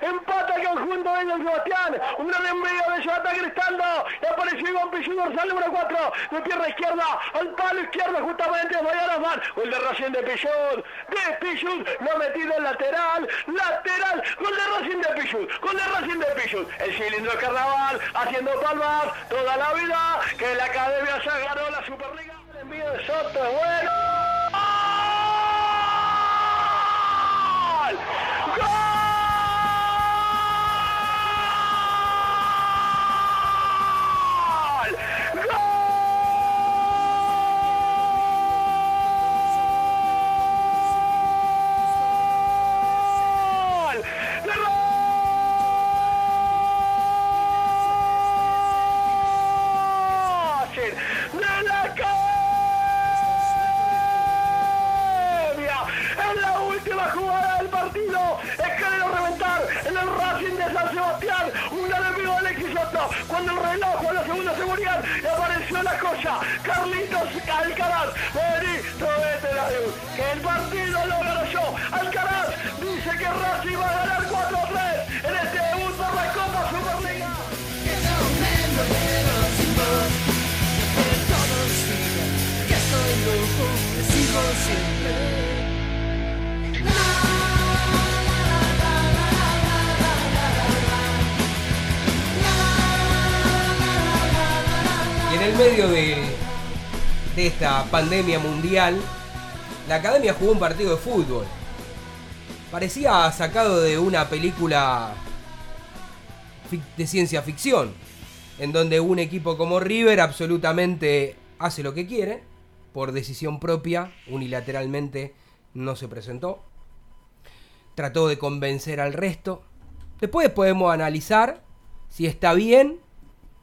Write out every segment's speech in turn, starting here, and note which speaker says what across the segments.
Speaker 1: empata el conjunto de Sebastián. Un gran envío de Jonathan Cristaldo. Y apareció Iván Pichu dorsal número 4. De pierna izquierda al palo izquierdo, justamente. Mariano Osman. Gol de Racing de Pichut. De Pichut. No metido en lateral. Lateral. Gol de Racing de Pichut. Gol de Racing de Pichut. El cilindro de carnaval. Haciendo palmas toda la vida. Que la academia ya ganó la Superliga. El envío de Soto bueno.
Speaker 2: Pandemia mundial, la academia jugó un partido de fútbol. Parecía sacado de una película de ciencia ficción, en donde un equipo como River absolutamente hace lo que quiere, por decisión propia, unilateralmente no se presentó. Trató de convencer al resto. Después podemos analizar si está bien,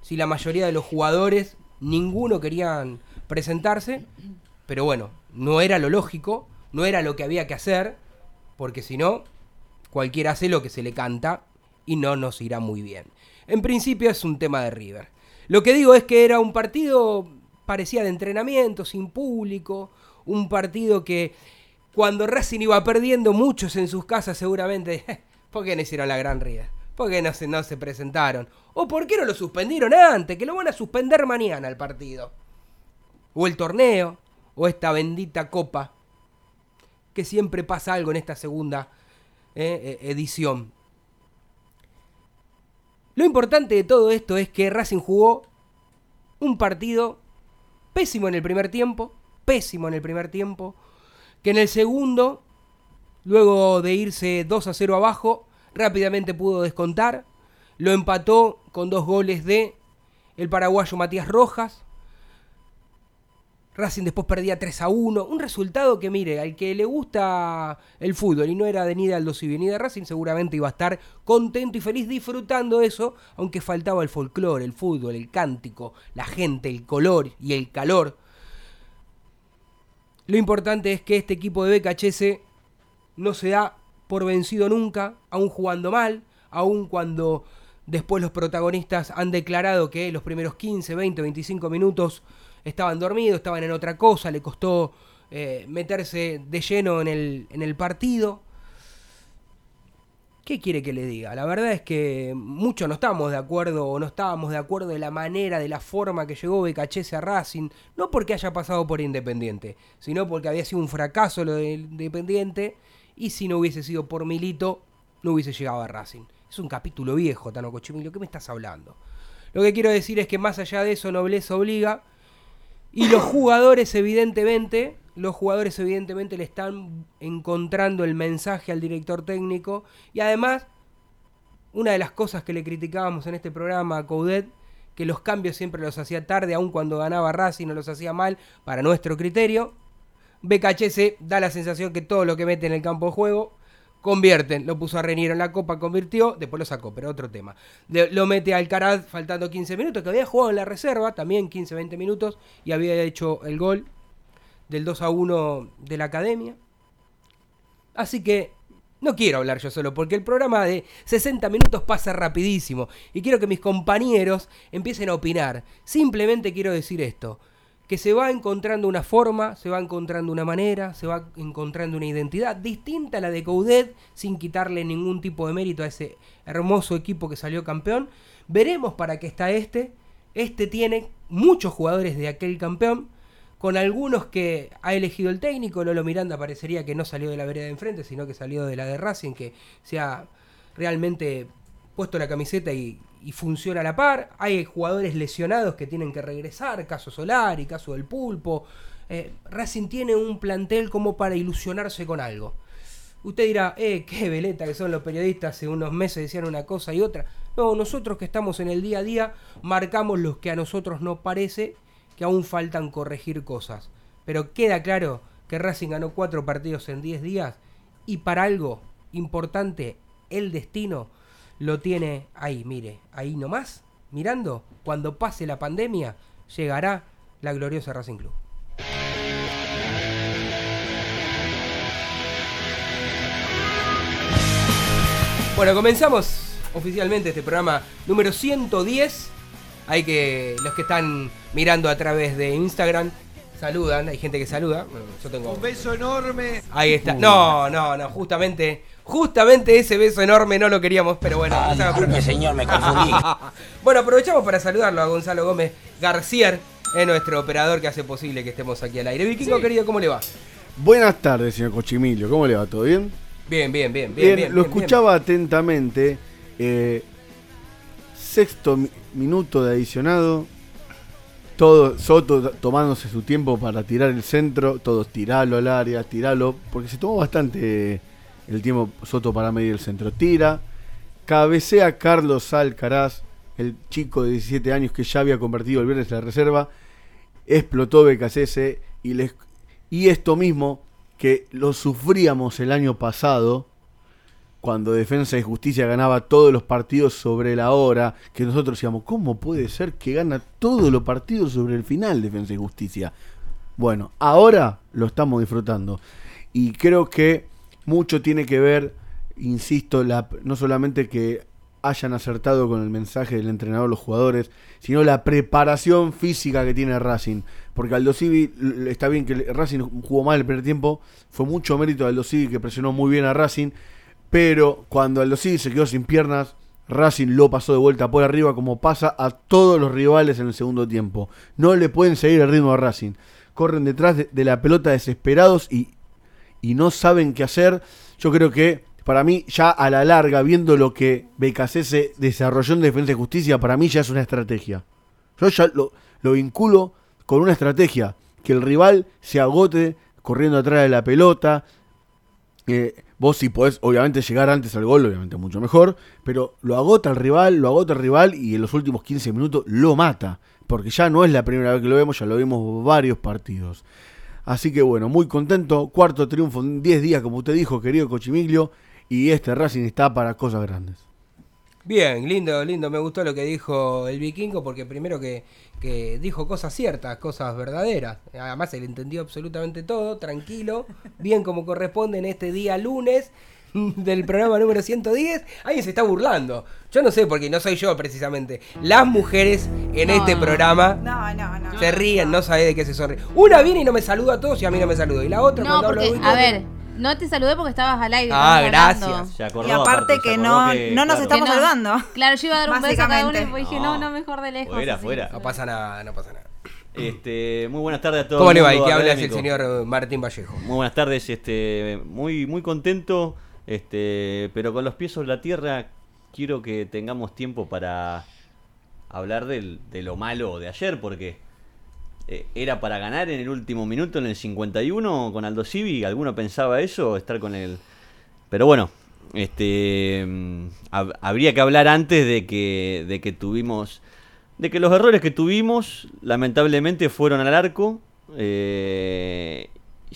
Speaker 2: si la mayoría de los jugadores, ninguno querían presentarse, pero bueno, no era lo lógico, no era lo que había que hacer, porque si no, cualquiera hace lo que se le canta y no nos irá muy bien. En principio es un tema de River. Lo que digo es que era un partido, parecía de entrenamiento, sin público, un partido que cuando Racing iba perdiendo, muchos en sus casas seguramente, ¿por qué no hicieron la gran River? ¿Por qué no se, no se presentaron? ¿O por qué no lo suspendieron antes? Que lo van a suspender mañana el partido. O el torneo, o esta bendita copa. Que siempre pasa algo en esta segunda eh, eh, edición. Lo importante de todo esto es que Racing jugó Un partido pésimo en el primer tiempo, pésimo en el primer tiempo, que en el segundo, luego de irse 2 a 0 abajo, rápidamente pudo descontar, lo empató con dos goles de el paraguayo Matías Rojas, Racing después perdía 3 a 1. Un resultado que, mire, al que le gusta el fútbol y no era de ni de Aldo ni Racing, seguramente iba a estar contento y feliz disfrutando eso, aunque faltaba el folclore, el fútbol, el cántico, la gente, el color y el calor. Lo importante es que este equipo de BKHS no se da por vencido nunca, aún jugando mal, aún cuando después los protagonistas han declarado que los primeros 15, 20, 25 minutos estaban dormidos, estaban en otra cosa, le costó eh, meterse de lleno en el, en el partido. ¿Qué quiere que le diga? La verdad es que muchos no estamos de acuerdo o no estábamos de acuerdo de la manera, de la forma que llegó Becachese a Racing, no porque haya pasado por Independiente, sino porque había sido un fracaso lo de Independiente y si no hubiese sido por Milito, no hubiese llegado a Racing. Es un capítulo viejo, Tano Cochimilio, ¿qué me estás hablando? Lo que quiero decir es que más allá de eso, nobleza obliga, y los jugadores, evidentemente, los jugadores evidentemente le están encontrando el mensaje al director técnico. Y además, una de las cosas que le criticábamos en este programa a Coudet, que los cambios siempre los hacía tarde, aun cuando ganaba Racing no los hacía mal, para nuestro criterio. BKHS da la sensación que todo lo que mete en el campo de juego Convierten, lo puso a Reniero en la copa, convirtió, después lo sacó, pero otro tema. lo mete a Alcaraz faltando 15 minutos, que había jugado en la reserva, también 15-20 minutos, y había hecho el gol del 2 a 1 de la academia. Así que no quiero hablar yo solo, porque el programa de 60 minutos pasa rapidísimo, y quiero que mis compañeros empiecen a opinar. Simplemente quiero decir esto que se va encontrando una forma, se va encontrando una manera, se va encontrando una identidad distinta a la de Coudet, sin quitarle ningún tipo de mérito a ese hermoso equipo que salió campeón. Veremos para qué está este. Este tiene muchos jugadores de aquel campeón, con algunos que ha elegido el técnico. Lolo Miranda parecería que no salió de la vereda de enfrente, sino que salió de la de Racing, que se ha realmente puesto la camiseta y, y funciona a la par. Hay jugadores lesionados que tienen que regresar, caso Solar y caso del Pulpo. Eh, Racing tiene un plantel como para ilusionarse con algo. Usted dirá, eh, qué veleta que son los periodistas, hace unos meses decían una cosa y otra. No, nosotros que estamos en el día a día marcamos los que a nosotros nos parece que aún faltan corregir cosas. Pero queda claro que Racing ganó cuatro partidos en diez días y para algo importante, el destino lo tiene ahí, mire, ahí nomás, mirando, cuando pase la pandemia, llegará la gloriosa Racing Club. Bueno, comenzamos oficialmente este programa número 110. Hay que, los que están mirando a través de Instagram, saludan, hay gente que saluda. yo tengo...
Speaker 3: Un beso enorme.
Speaker 2: Ahí está. No, no, no, justamente Justamente ese beso enorme no lo queríamos, pero bueno.
Speaker 4: Ah, disculpe, señor, me confundí.
Speaker 2: bueno, aprovechamos para saludarlo a Gonzalo Gómez García, es nuestro operador que hace posible que estemos aquí al aire. Vikingo, querido, ¿cómo le va?
Speaker 5: Buenas tardes, señor Cochimilio. ¿Cómo le va? ¿Todo bien?
Speaker 2: Bien, bien, bien, bien. bien,
Speaker 5: lo escuchaba atentamente. Eh, sexto minuto de adicionado. Todo, Soto tomándose su tiempo para tirar el centro. Todos tiralo al área, tiralo. Porque se tomó bastante el tiempo Soto para medir el centro. Tira, cabecea Carlos Alcaraz, el chico de 17 años que ya había convertido el viernes en la reserva. Explotó BKCS y, y esto mismo que lo sufríamos el año pasado, cuando Defensa y Justicia ganaba todos los partidos sobre la hora, que nosotros decíamos, ¿cómo puede ser que gana todos los partidos sobre el final Defensa y Justicia? Bueno, ahora lo estamos disfrutando. Y creo que mucho tiene que ver, insisto, no solamente que hayan acertado con el mensaje del entrenador los jugadores, sino la preparación física que tiene Racing. Porque Aldo Civi, está bien que Racing jugó mal el primer tiempo, fue mucho mérito de Aldo Civi que presionó muy bien a Racing, pero cuando Aldo Civi se quedó sin piernas, Racing lo pasó de vuelta por arriba como pasa a todos los rivales en el segundo tiempo. No le pueden seguir el ritmo a Racing. Corren detrás de la pelota desesperados y y no saben qué hacer. Yo creo que para mí ya a la larga, viendo lo que BKC se desarrolló en Defensa y Justicia, para mí ya es una estrategia. Yo ya lo, lo vinculo con una estrategia, que el rival se agote corriendo atrás de la pelota. Eh, vos si podés, obviamente, llegar antes al gol, obviamente mucho mejor, pero lo agota el rival, lo agota el rival y en los últimos 15 minutos lo mata, porque ya no es la primera vez que lo vemos, ya lo vimos varios partidos. Así que bueno, muy contento, cuarto triunfo en 10 días, como usted dijo, querido Cochimiglio, y este Racing está para cosas grandes.
Speaker 2: Bien, lindo, lindo. Me gustó lo que dijo el vikingo porque primero que, que dijo cosas ciertas, cosas verdaderas. Además, él entendió absolutamente todo, tranquilo, bien como corresponde en este día lunes del programa número 110. Alguien se está burlando. Yo no sé, porque no soy yo precisamente. Las mujeres en
Speaker 3: No,
Speaker 2: este
Speaker 3: no.
Speaker 2: programa
Speaker 3: No, no, no.
Speaker 2: se ríen, no sabe de qué se sonríe. Una viene y no me saluda a todos y a mí no me saluda. Y la otra
Speaker 6: No,
Speaker 2: cuando hablo de
Speaker 6: a ver, no te saludé porque estabas al aire.
Speaker 2: Ah, gracias.
Speaker 7: Se acordó,
Speaker 3: Y aparte que
Speaker 7: se
Speaker 3: no,
Speaker 7: acordó que,
Speaker 3: no nos
Speaker 7: claro,
Speaker 3: estamos saludando.
Speaker 6: Claro, yo iba a dar un beso a cada uno y
Speaker 3: Básicamente.
Speaker 6: dije, no, no, mejor de lejos.
Speaker 7: Fuera,
Speaker 6: así.
Speaker 7: fuera.
Speaker 2: No pasa nada, no pasa nada.
Speaker 7: Este, muy buenas tardes a todos.
Speaker 2: ¿Cómo le va? ¿Y qué habla es el señor Martín Vallejo?
Speaker 7: Muy buenas tardes, este, muy, muy contento, este, pero con los pies sobre la tierra quiero que tengamos tiempo para hablar de lo malo de ayer, porque eh, era para ganar en el último minuto, en el 51, con Aldo Civi, ¿alguno pensaba eso? Estar con el... Pero bueno, este, mm, hab- habría que hablar antes de que, de que tuvimos... De que los errores que tuvimos, lamentablemente, fueron al arco. eh,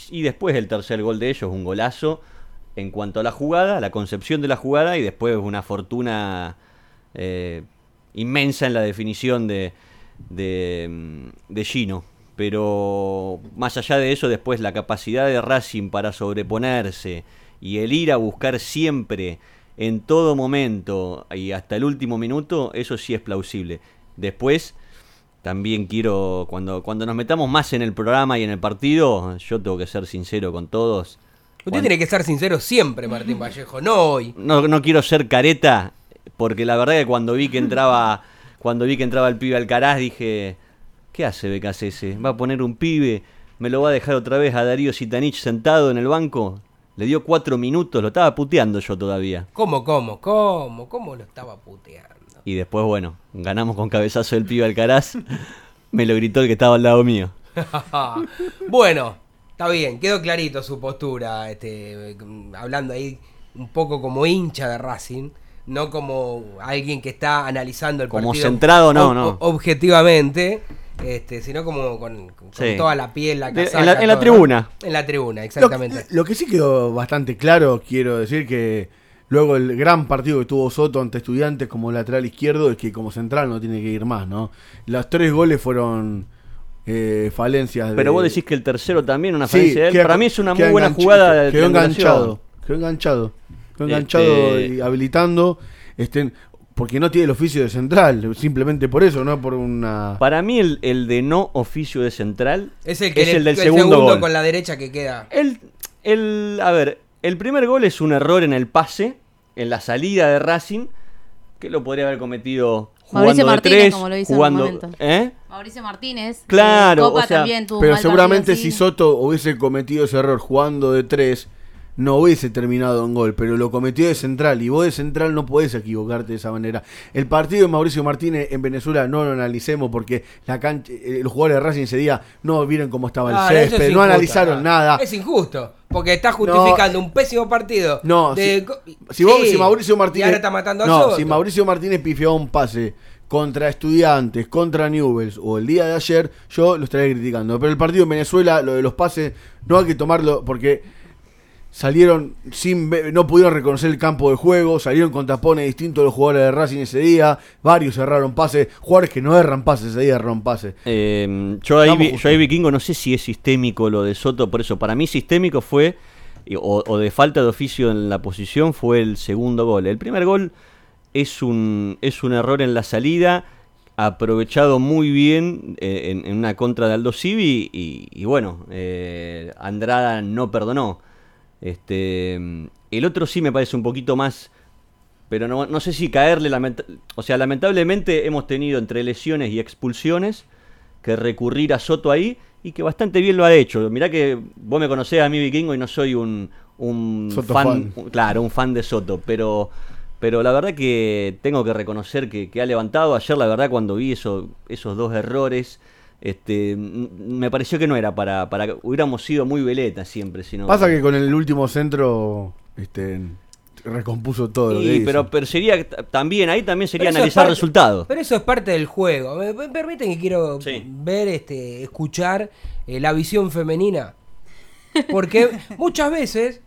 Speaker 7: y después el tercer gol de ellos, un golazo en cuanto a la jugada, la concepción de la jugada y después una fortuna eh, inmensa en la definición de, de, mm, de Gino. Pero más allá de eso, después la capacidad de Racing para sobreponerse y el ir a buscar siempre, en todo momento y hasta el último minuto, eso sí es plausible. Después, también quiero, cuando, cuando nos metamos más en el programa y en el partido, yo tengo que ser sincero con todos.
Speaker 2: Usted tiene que ser sincero siempre, Martín Vallejo, no hoy.
Speaker 7: no, no quiero ser careta, porque la verdad que cuando vi que entraba, cuando vi que entraba el pibe Alcaraz, dije, ¿qué hace BKCS? ¿Va a poner un pibe? ¿Me lo va a dejar otra vez a Darío Sitanich sentado en el banco? Le dio cuatro minutos, lo estaba puteando yo todavía.
Speaker 2: ¿Cómo, cómo, cómo, cómo lo estaba puteando?
Speaker 7: Y después, bueno, ganamos con cabezazo del pibe Alcaraz. Me lo gritó el que estaba al lado mío.
Speaker 2: bueno, está bien, quedó clarito su postura, este, hablando ahí un poco como hincha de Racing, no como alguien que está analizando el
Speaker 7: Como
Speaker 2: partido
Speaker 7: centrado, no,
Speaker 2: ob-
Speaker 7: no.
Speaker 2: ob- objetivamente, este, sino como con, con
Speaker 7: Sí.
Speaker 2: toda la piel, la
Speaker 7: en
Speaker 2: casaca,
Speaker 7: la- en la
Speaker 2: todo,
Speaker 7: tribuna.
Speaker 2: ¿no? En la tribuna,
Speaker 5: Lo,
Speaker 2: exactamente.
Speaker 5: lo que sí quedó bastante claro, quiero decir que luego el gran partido que tuvo Soto ante Estudiantes como lateral izquierdo es que como central no tiene que ir más, ¿no? Los tres goles fueron eh, falencias. de-
Speaker 7: Pero vos decís que el tercero también, una
Speaker 5: Sí,
Speaker 7: falencia de él.
Speaker 5: queda-
Speaker 7: Para mí es una muy buena jugada
Speaker 5: Quedó enganchado, quedó enganchado. Quedó enganchado
Speaker 7: Este-
Speaker 5: y habilitando. Este, porque no tiene el oficio de central, simplemente por eso, no por una...
Speaker 7: Para mí el, el de no oficio de central
Speaker 2: Es el, que le-
Speaker 7: del
Speaker 2: el
Speaker 7: segundo, gol.
Speaker 2: con la derecha que queda.
Speaker 7: El, el- a ver, el primer gol es un error en el pase, en la salida de Racing, que lo podría haber cometido
Speaker 6: Mauricio Martínez,
Speaker 7: tres,
Speaker 6: como lo hizo en un
Speaker 7: jugando,
Speaker 6: momento.
Speaker 7: ¿eh?
Speaker 6: Mauricio Martínez.
Speaker 7: Claro,
Speaker 6: en Copa
Speaker 7: o sea,
Speaker 6: también tuvo un
Speaker 5: Pero seguramente
Speaker 6: partido
Speaker 5: si. Soto hubiese cometido ese error jugando de tres, no hubiese terminado en gol, pero lo cometió de central y vos de central no podés equivocarte de esa manera. El partido de Mauricio Martínez en Venezuela no lo analicemos porque la cancha, eh, los jugadores de Racing ese día no vieron cómo estaba el
Speaker 2: Ah, es
Speaker 5: césped, no
Speaker 2: injusto,
Speaker 5: analizaron nada.
Speaker 2: Es injusto, porque está justificando un pésimo partido.
Speaker 5: No,
Speaker 2: de
Speaker 5: si, si vos-
Speaker 2: Sí,
Speaker 5: si Mauricio Martínez.
Speaker 2: ahora está matando a
Speaker 5: no,
Speaker 2: Soto.
Speaker 5: si Mauricio Martínez pifió un pase contra estudiantes, contra Newells o el día de ayer, yo lo estaría criticando. Pero el partido en Venezuela, lo de los pases, no hay que tomarlo porque salieron sin no pudieron reconocer el campo de juego, salieron con tapones distintos los jugadores de Racing ese día, varios erraron pases, jugadores que no erran pases ese día erraron pases.
Speaker 7: Eh, yo, ahí, vi- yo ahí Vikingo no sé si es sistémico lo de Soto, por eso para mí sistémico fue, o, o de falta de oficio en la posición, fue el segundo gol. El primer gol es un, es un error en la salida, aprovechado muy bien eh, en, en una contra de Aldo Civi, y, y bueno, eh, Andrada no perdonó. Este, el otro sí me parece un poquito más pero no, no sé si caerle, lamenta- o sea, lamentablemente hemos tenido entre lesiones y expulsiones que recurrir a Soto ahí y que bastante bien lo ha hecho. Mirá que vos me conocés a mí vikingo y no soy un, un fan, claro, un fan de Soto, pero Pero la verdad que tengo que reconocer que, que ha levantado. Ayer, la verdad, cuando vi eso, esos dos errores, este, me pareció que no era para, para que hubiéramos sido muy veletas siempre. Sino,
Speaker 5: Pasa que con el último centro este, recompuso todo. lo que hizo.
Speaker 7: pero, pero sería también, ahí también sería
Speaker 2: Pero
Speaker 7: analizar
Speaker 2: parte-
Speaker 7: resultados.
Speaker 2: Pero eso es parte del juego. ¿Me, me permiten que quiero
Speaker 7: Sí.
Speaker 2: ver, este, escuchar eh, la visión femenina? Porque muchas veces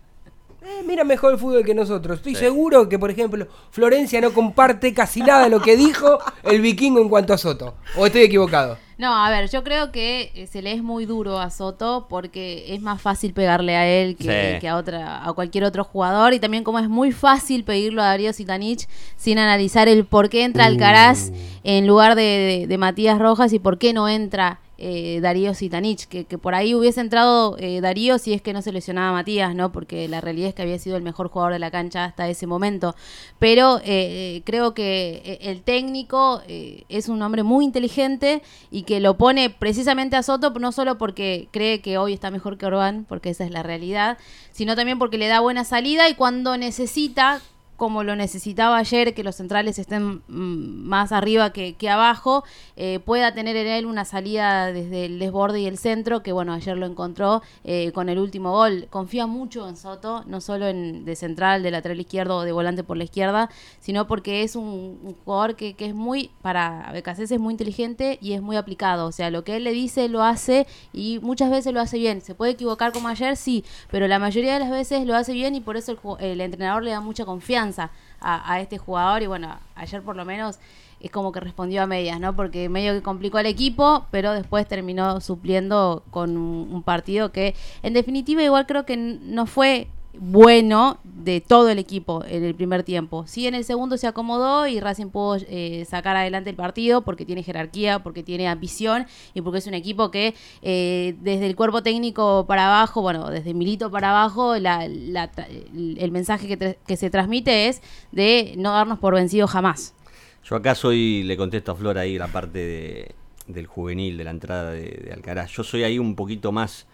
Speaker 2: eh, mira mejor el fútbol que nosotros. Estoy
Speaker 7: Sí.
Speaker 2: seguro que, por ejemplo, Florencia no comparte casi nada de lo que dijo el vikingo en cuanto a Soto. ¿O estoy equivocado?
Speaker 6: No, a ver, yo creo que eh, se le es muy duro a Soto porque es más fácil pegarle a él que,
Speaker 7: Sí.
Speaker 6: que a otra a cualquier otro jugador y también como es muy fácil pedirlo a Darío Sitanich sin analizar el por qué entra Alcaraz en lugar de, de- de Matías Rojas y por qué no entra eh, Darío Sitanich, que, por ahí hubiese entrado eh, Darío si es que no se lesionaba a Matías, ¿no? Porque la realidad es que había sido el mejor jugador de la cancha hasta ese momento. Pero eh, creo que el técnico es un hombre muy inteligente y que lo pone precisamente a Soto no solo porque cree que hoy está mejor que Orbán, porque esa es la realidad, sino también porque le da buena salida y cuando necesita como lo necesitaba ayer, que los centrales estén mm, más arriba que, abajo, eh, pueda tener en él una salida desde el desborde y el centro, que bueno, ayer lo encontró eh, con el último gol. Confía mucho en Soto, no solo en de central, de lateral izquierdo o de volante por la izquierda, sino porque es un, jugador que, es muy, para BKC es muy inteligente y es muy aplicado. O sea, lo que él le dice lo hace y muchas veces lo hace bien. Se puede equivocar como ayer, sí, pero la mayoría de las veces lo hace bien y por eso el, el entrenador le da mucha confianza a, este jugador y bueno, ayer por lo menos es como que respondió a medias, ¿no? Porque medio que complicó al equipo, pero después terminó supliendo con un, un partido que en definitiva igual creo que no fue bueno de todo el equipo en el primer tiempo. Sí, en el segundo se acomodó y Racing pudo eh, sacar adelante el partido porque tiene jerarquía, porque tiene ambición y porque es un equipo que eh, desde el cuerpo técnico para abajo, bueno, desde Milito para abajo, la- el mensaje que, que se transmite es de no darnos por vencidos jamás.
Speaker 7: Yo acá soy, le contesto a Flor ahí la parte de- del juvenil, de la entrada de Alcaraz. Yo soy ahí un poquito más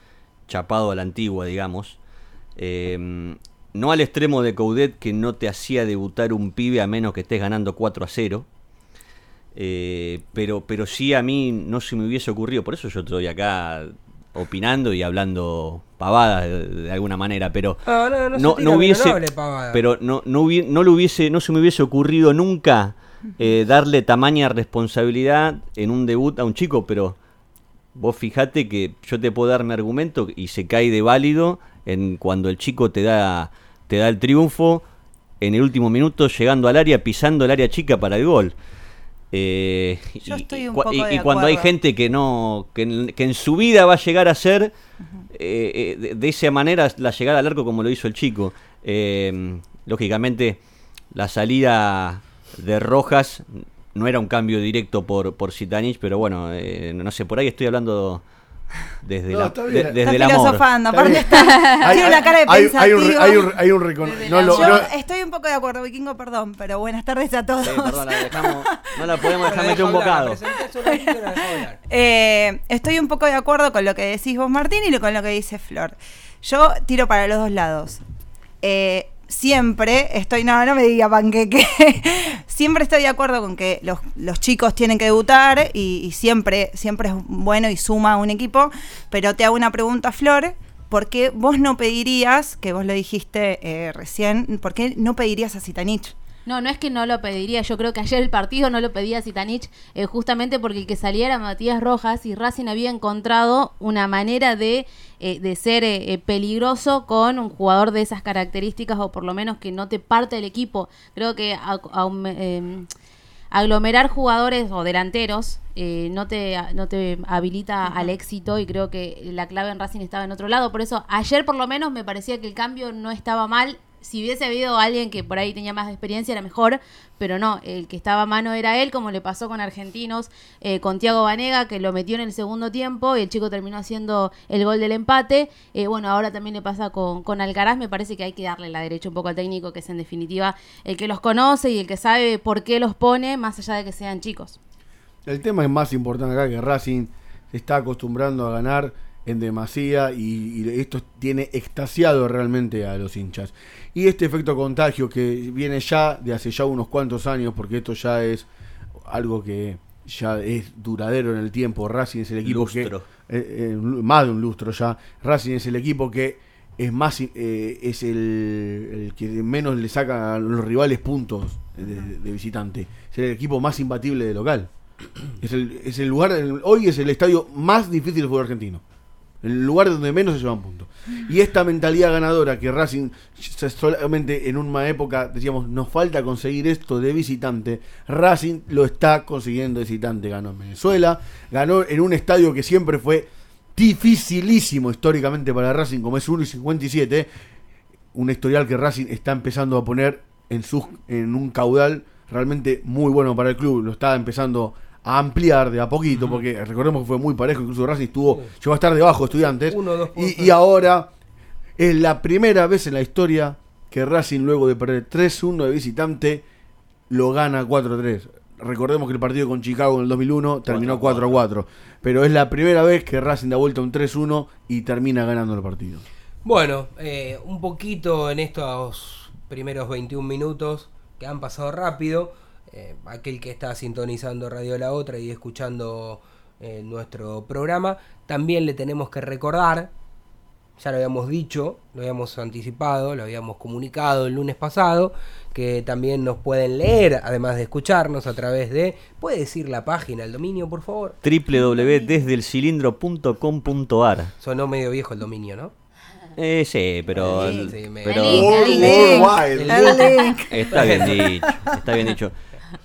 Speaker 7: chapado a la antigua, digamos. Eh, no al extremo de Coudet que no te hacía debutar un pibe a menos que estés ganando 4 a 0. Eh, pero, pero sí a mí no se me hubiese ocurrido. Por eso yo estoy acá opinando y hablando pavadas de, de alguna manera. Pero
Speaker 2: No, no, no se
Speaker 7: no,
Speaker 2: tira,
Speaker 7: no
Speaker 2: pero
Speaker 7: hubiese,
Speaker 2: no hable pavada.
Speaker 7: pero no, no, hubie- no le hubiese, no se me hubiese ocurrido nunca eh, darle tamaña responsabilidad en un debut a un chico, pero vos fijate que yo te puedo dar mi argumento y se cae de válido en cuando el chico te da, te da el triunfo en el último minuto, llegando al área, pisando el área chica para el gol. Eh,
Speaker 3: Yo
Speaker 7: y-
Speaker 3: estoy un poco
Speaker 7: y,
Speaker 3: de
Speaker 7: y cuando hay gente que no que en, que en su vida va a llegar a ser eh, eh, de, de esa manera la llegada al arco como lo hizo el chico. Eh, lógicamente la salida de Rojas no era un cambio directo por por Zitanich pero bueno eh, no sé por ahí estoy hablando desde
Speaker 5: No,
Speaker 7: la
Speaker 5: está
Speaker 7: de- desde
Speaker 3: está
Speaker 7: el amor
Speaker 3: filosofando,
Speaker 5: Está
Speaker 3: aparte
Speaker 5: bien.
Speaker 3: está,
Speaker 5: Hay-
Speaker 3: tiene una cara de
Speaker 5: hay- hay un- hay un- hay un no lo-
Speaker 3: Yo
Speaker 5: no-
Speaker 3: estoy un poco de acuerdo, Vikingo, perdón, pero buenas tardes a todos.
Speaker 7: Sí, perdón, la dejamos- no la podemos dejar meter un bocado
Speaker 2: la.
Speaker 3: Eh, estoy un poco de acuerdo con lo que decís vos, Martín, y con lo que dice Flor. Yo tiro para los dos lados. Eh, siempre estoy, no, no me diga panqueque. siempre estoy de acuerdo con que los, los chicos tienen que debutar y, siempre, siempre es bueno y suma a un equipo. Pero te hago una pregunta, Flor. ¿Por qué vos no pedirías, que vos lo dijiste eh, recién, por qué no pedirías a Zitanich?
Speaker 6: No, no es que no lo pediría. Yo creo que ayer el partido no lo pedía Zitanich, eh, justamente porque el que saliera era Matías Rojas y Racing había encontrado una manera de, eh, de ser eh, eh, peligroso con un jugador de esas características o por lo menos que no te parte el equipo. Creo que a- a- eh, aglomerar jugadores o delanteros eh, no te no te habilita al éxito y creo que la clave en Racing estaba en otro lado. Por eso ayer por lo menos me parecía que el cambio no estaba mal. Si hubiese habido alguien que por ahí tenía más experiencia era mejor, pero no, el que estaba a mano era él, como le pasó con Argentinos, eh, con Tiago Vanega, que lo metió en el segundo tiempo y el chico terminó haciendo el gol del empate. Eh, bueno, ahora también le pasa con, con Alcaraz, me parece que hay que darle la derecha un poco al técnico, que es en definitiva el que los conoce y el que sabe por qué los pone, más allá de que sean chicos.
Speaker 5: El tema es más importante acá que Racing se está acostumbrando a ganar en demasía y, y esto tiene extasiado realmente a los hinchas. Y este efecto contagio que viene ya de hace ya unos cuantos años, porque esto ya es algo que ya es duradero en el tiempo. Racing es el equipo
Speaker 7: Lustro.
Speaker 5: que eh, eh, más de un lustro ya. Racing es el equipo que es más eh, es el, el que menos le saca a los rivales puntos de, de visitante. Es el equipo más imbatible de local. Es el, es el lugar, el- hoy es el estadio más difícil del fútbol argentino. El lugar donde menos se llevan puntos. Y esta mentalidad ganadora que Racing solamente en una época decíamos, nos falta conseguir esto de visitante. Racing lo está consiguiendo de visitante. Ganó en Venezuela, ganó en un estadio que siempre fue dificilísimo históricamente para Racing, como es 1 y 57. Un historial que Racing está empezando a poner en, sus, en un caudal realmente muy bueno para el club. Lo está empezando a ampliar de a poquito, porque recordemos que fue muy parejo, incluso Racing estuvo, llegó a estar debajo de estudiantes.
Speaker 2: Uno
Speaker 5: y, y ahora es la primera vez en la historia que Racing, luego de perder 3-1 de visitante, lo gana 4-3. Recordemos que el partido con Chicago en el 2001 terminó 4-4. Pero es la primera vez que Racing da vuelta un 3-1 y termina ganando el partido.
Speaker 2: Bueno, eh, un poquito en estos primeros 21 minutos que han pasado rápido. Eh, aquel que está sintonizando Radio La Otra y escuchando eh, nuestro programa, también le tenemos que recordar, ya lo habíamos dicho, lo habíamos anticipado, lo habíamos comunicado el lunes pasado, que también nos pueden leer, además de escucharnos a través de... ¿Puede decir la página, el dominio, por favor?
Speaker 7: www.desdelcilindro.com.ar
Speaker 2: Sonó medio viejo el dominio, ¿no?
Speaker 7: eh, Sí, pero...
Speaker 2: Sí, sí, me-
Speaker 7: pero
Speaker 6: El link, el link.
Speaker 2: El
Speaker 3: El link.
Speaker 7: Está bien dicho, está bien dicho.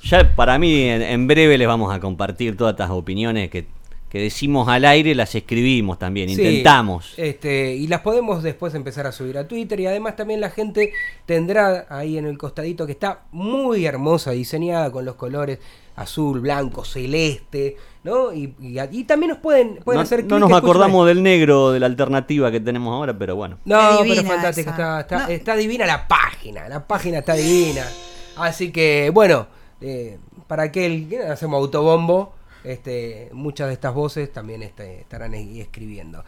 Speaker 7: Ya para mí en, en breve les vamos a compartir todas estas opiniones que, que decimos al aire, las escribimos también,
Speaker 2: Sí,
Speaker 7: intentamos.
Speaker 2: Este, y las podemos después empezar a subir a Twitter. Y además también la gente tendrá ahí en el costadito que está muy hermosa, diseñada con los colores azul, blanco, celeste, ¿no? Y, y, y también nos pueden, pueden
Speaker 7: No,
Speaker 2: hacer
Speaker 7: no nos acordamos del negro, de la alternativa que tenemos ahora, pero bueno.
Speaker 2: No, pero fantástico, está, está,
Speaker 3: No.
Speaker 2: está divina la página, la página está divina. Así que, bueno, eh, para aquel que hacemos autobombo, este, muchas de estas voces también este, estarán escribiendo.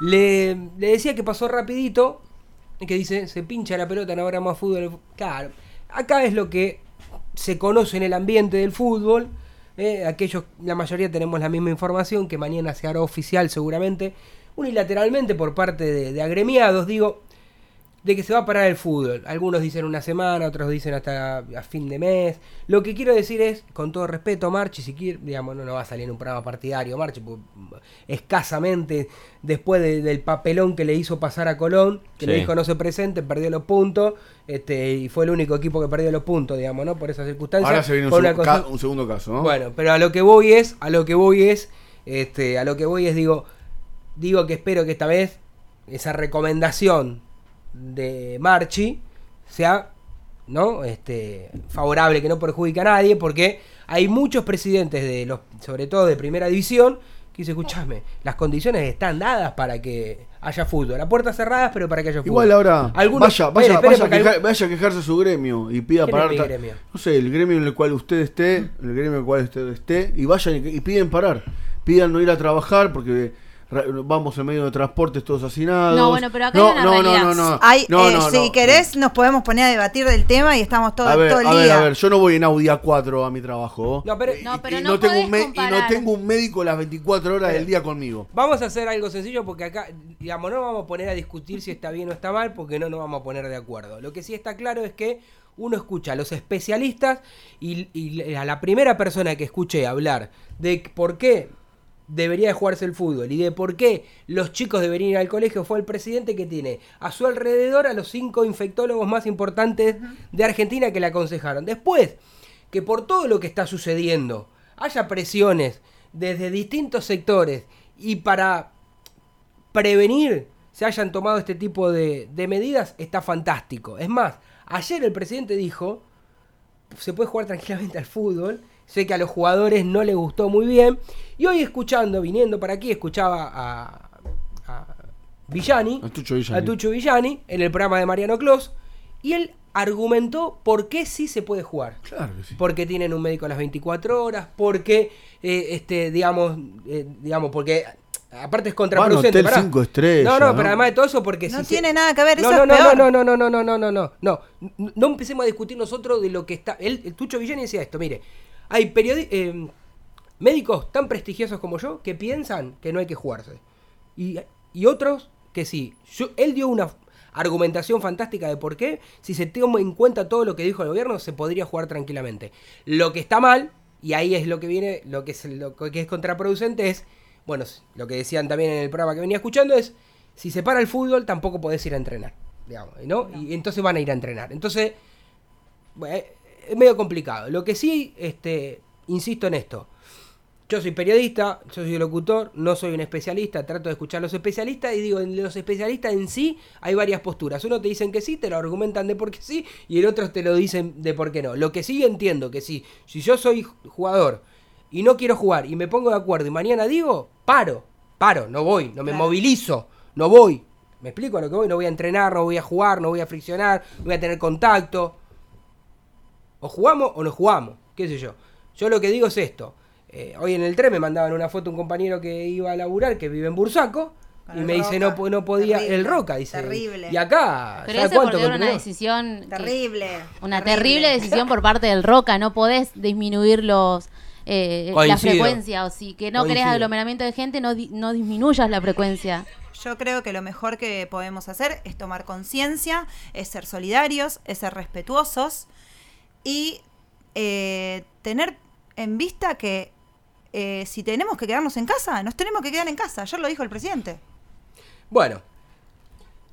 Speaker 2: Le, decía que pasó rapidito, que dice, se pincha la pelota, no habrá más fútbol. Claro, acá es lo que se conoce en el ambiente del fútbol. eh, aquellos, la mayoría tenemos la misma información, que mañana se hará oficial seguramente, unilateralmente por parte de agremiados, digo, de que se va a parar el fútbol. Algunos dicen una semana, otros dicen hasta a fin de mes. Lo que quiero decir es, con todo respeto, Marchi, si quiere, digamos, no, no va a salir en un programa partidario, Marchi, escasamente después de- del papelón que le hizo pasar a Colón, que le
Speaker 7: Sí.
Speaker 2: dijo no se presente, perdió los puntos, este, y fue el único equipo que perdió los puntos, digamos, ¿no? Por esas circunstancias.
Speaker 5: Ahora se viene un,
Speaker 2: cosa-
Speaker 5: un segundo caso, ¿no?
Speaker 2: bueno, pero a lo que voy es, a lo que voy es, este, a lo que voy es, digo, digo que espero que esta vez esa recomendación de Marchi sea, ¿no? Este, favorable, que no perjudique a nadie, porque hay muchos presidentes de los, sobre todo de primera división, que dicen, escuchame, las condiciones están dadas para que haya fútbol, las puertas cerradas, pero para que haya fútbol.
Speaker 5: Igual ahora
Speaker 2: Algunos-
Speaker 5: vaya, vaya,
Speaker 2: espere,
Speaker 5: vaya, a
Speaker 2: porque
Speaker 5: quejar-
Speaker 2: algún-
Speaker 5: vaya a quejarse a su gremio y pida
Speaker 2: ¿Quién
Speaker 5: parar.
Speaker 2: gremio?
Speaker 5: No sé, el gremio en el cual usted esté, el gremio en el cual usted esté, y vayan y, y piden parar. Pidan no ir a trabajar porque vamos en medio de transportes todos hacinados.
Speaker 6: No, bueno, pero acá
Speaker 5: no,
Speaker 6: hay una
Speaker 5: no, no,
Speaker 6: realidad.
Speaker 5: no, no,
Speaker 3: Hay,
Speaker 5: no,
Speaker 3: eh,
Speaker 5: no,
Speaker 3: si
Speaker 5: no.
Speaker 3: querés, nos podemos poner a debatir del tema y estamos todo,
Speaker 5: a ver,
Speaker 3: todo el
Speaker 5: a
Speaker 3: día.
Speaker 5: ver, a ver, yo no voy en Audi A4 a mi trabajo.
Speaker 2: No, pero-
Speaker 5: Y-
Speaker 6: No, pero
Speaker 5: y
Speaker 6: no
Speaker 5: tengo un y no tengo un médico las 24 horas del día conmigo.
Speaker 2: Vamos a hacer algo sencillo porque acá, digamos, no vamos a poner a discutir si está bien o está mal porque no nos vamos a poner de acuerdo. Lo que sí está claro es que uno escucha a los especialistas y, y a la primera persona que escuché hablar de por qué debería de jugarse el fútbol y de por qué los chicos deberían ir al colegio fue el presidente que tiene a su alrededor a los cinco infectólogos más importantes de Argentina que le aconsejaron. Después, que por todo lo que está sucediendo haya presiones desde distintos sectores y para prevenir se hayan tomado este tipo de, de medidas está fantástico. Es más, ayer el presidente dijo, se puede jugar tranquilamente al fútbol, sé que a los jugadores no les gustó muy bien, y hoy escuchando, viniendo para aquí, escuchaba a, a Villani,
Speaker 5: A Tucho Villani.
Speaker 2: a Tucho Villani, en el programa de Mariano Clos, y él argumentó por qué sí se puede jugar
Speaker 5: Claro que sí.
Speaker 2: porque tienen un médico a las 24 horas, porque, eh, este, digamos, eh, digamos, porque Aparte es contraproducente. Pará.
Speaker 5: cinco estrellas,
Speaker 2: No, no,
Speaker 5: ¿no?
Speaker 2: pero además de todo eso porque
Speaker 3: No
Speaker 2: si se-
Speaker 3: tiene nada que ver,
Speaker 2: no,
Speaker 3: eso
Speaker 2: no,
Speaker 3: es
Speaker 2: no,
Speaker 3: peor.
Speaker 2: no, no, no, no, no, no, no, no, no. No, no empecemos a discutir nosotros de lo que está. Él, el Tucho Villani decía esto, mire, hay eh, médicos tan prestigiosos como yo que piensan que no hay que jugarse. Y, y otros que sí. Yo, él dio una argumentación fantástica de por qué, si se toma en cuenta todo lo que dijo el gobierno, se podría jugar tranquilamente. Lo que está mal, y ahí es lo que viene, lo que es, lo que es contraproducente, es, bueno, lo que decían también en el programa que venía escuchando, es, si se para el fútbol, tampoco podés ir a entrenar. Digamos, ¿no? Y entonces van a ir a entrenar. Entonces, bueno, es medio complicado. Lo que sí, este, insisto en esto. Yo soy periodista, yo soy locutor, no soy un especialista, trato de escuchar a los especialistas y digo, en los especialistas en sí hay varias posturas. Uno te dicen que sí, te lo argumentan de por qué sí, y el otro te lo dicen de por qué no. Lo que sí entiendo que sí, si yo soy jugador y no quiero jugar y me pongo de acuerdo y mañana digo, paro, paro, no voy, no me
Speaker 3: Claro.
Speaker 2: movilizo, no voy. ¿Me explico a lo que voy? No voy a entrenar, no voy a jugar, no voy a friccionar, no voy a tener contacto. O jugamos o no jugamos, qué sé yo. Yo lo que digo es esto. Eh, hoy en el tren me mandaban una foto un compañero que iba a laburar, que vive en Bursaco,
Speaker 3: Con
Speaker 2: y me dice no, no podía,
Speaker 3: Terrible,
Speaker 2: el Roca, dice.
Speaker 3: terrible.
Speaker 2: Y acá,
Speaker 6: Pero
Speaker 2: ¿sabe
Speaker 6: eso porque
Speaker 2: cuánto
Speaker 6: era una decisión. que-
Speaker 3: Terrible.
Speaker 6: Una
Speaker 3: terrible.
Speaker 6: terrible decisión por parte del Roca. No podés disminuir los. eh, la
Speaker 2: Coincido.
Speaker 6: frecuencia. O si que no querés
Speaker 2: Coincido.
Speaker 6: aglomeramiento de gente, no, di- no disminuyas la frecuencia.
Speaker 3: Yo creo que lo mejor que podemos hacer es tomar conciencia, es ser solidarios, es ser respetuosos y eh, tener en vista que eh, si tenemos que quedarnos en casa, nos tenemos que quedar en casa. Ayer lo dijo el presidente.
Speaker 2: Bueno,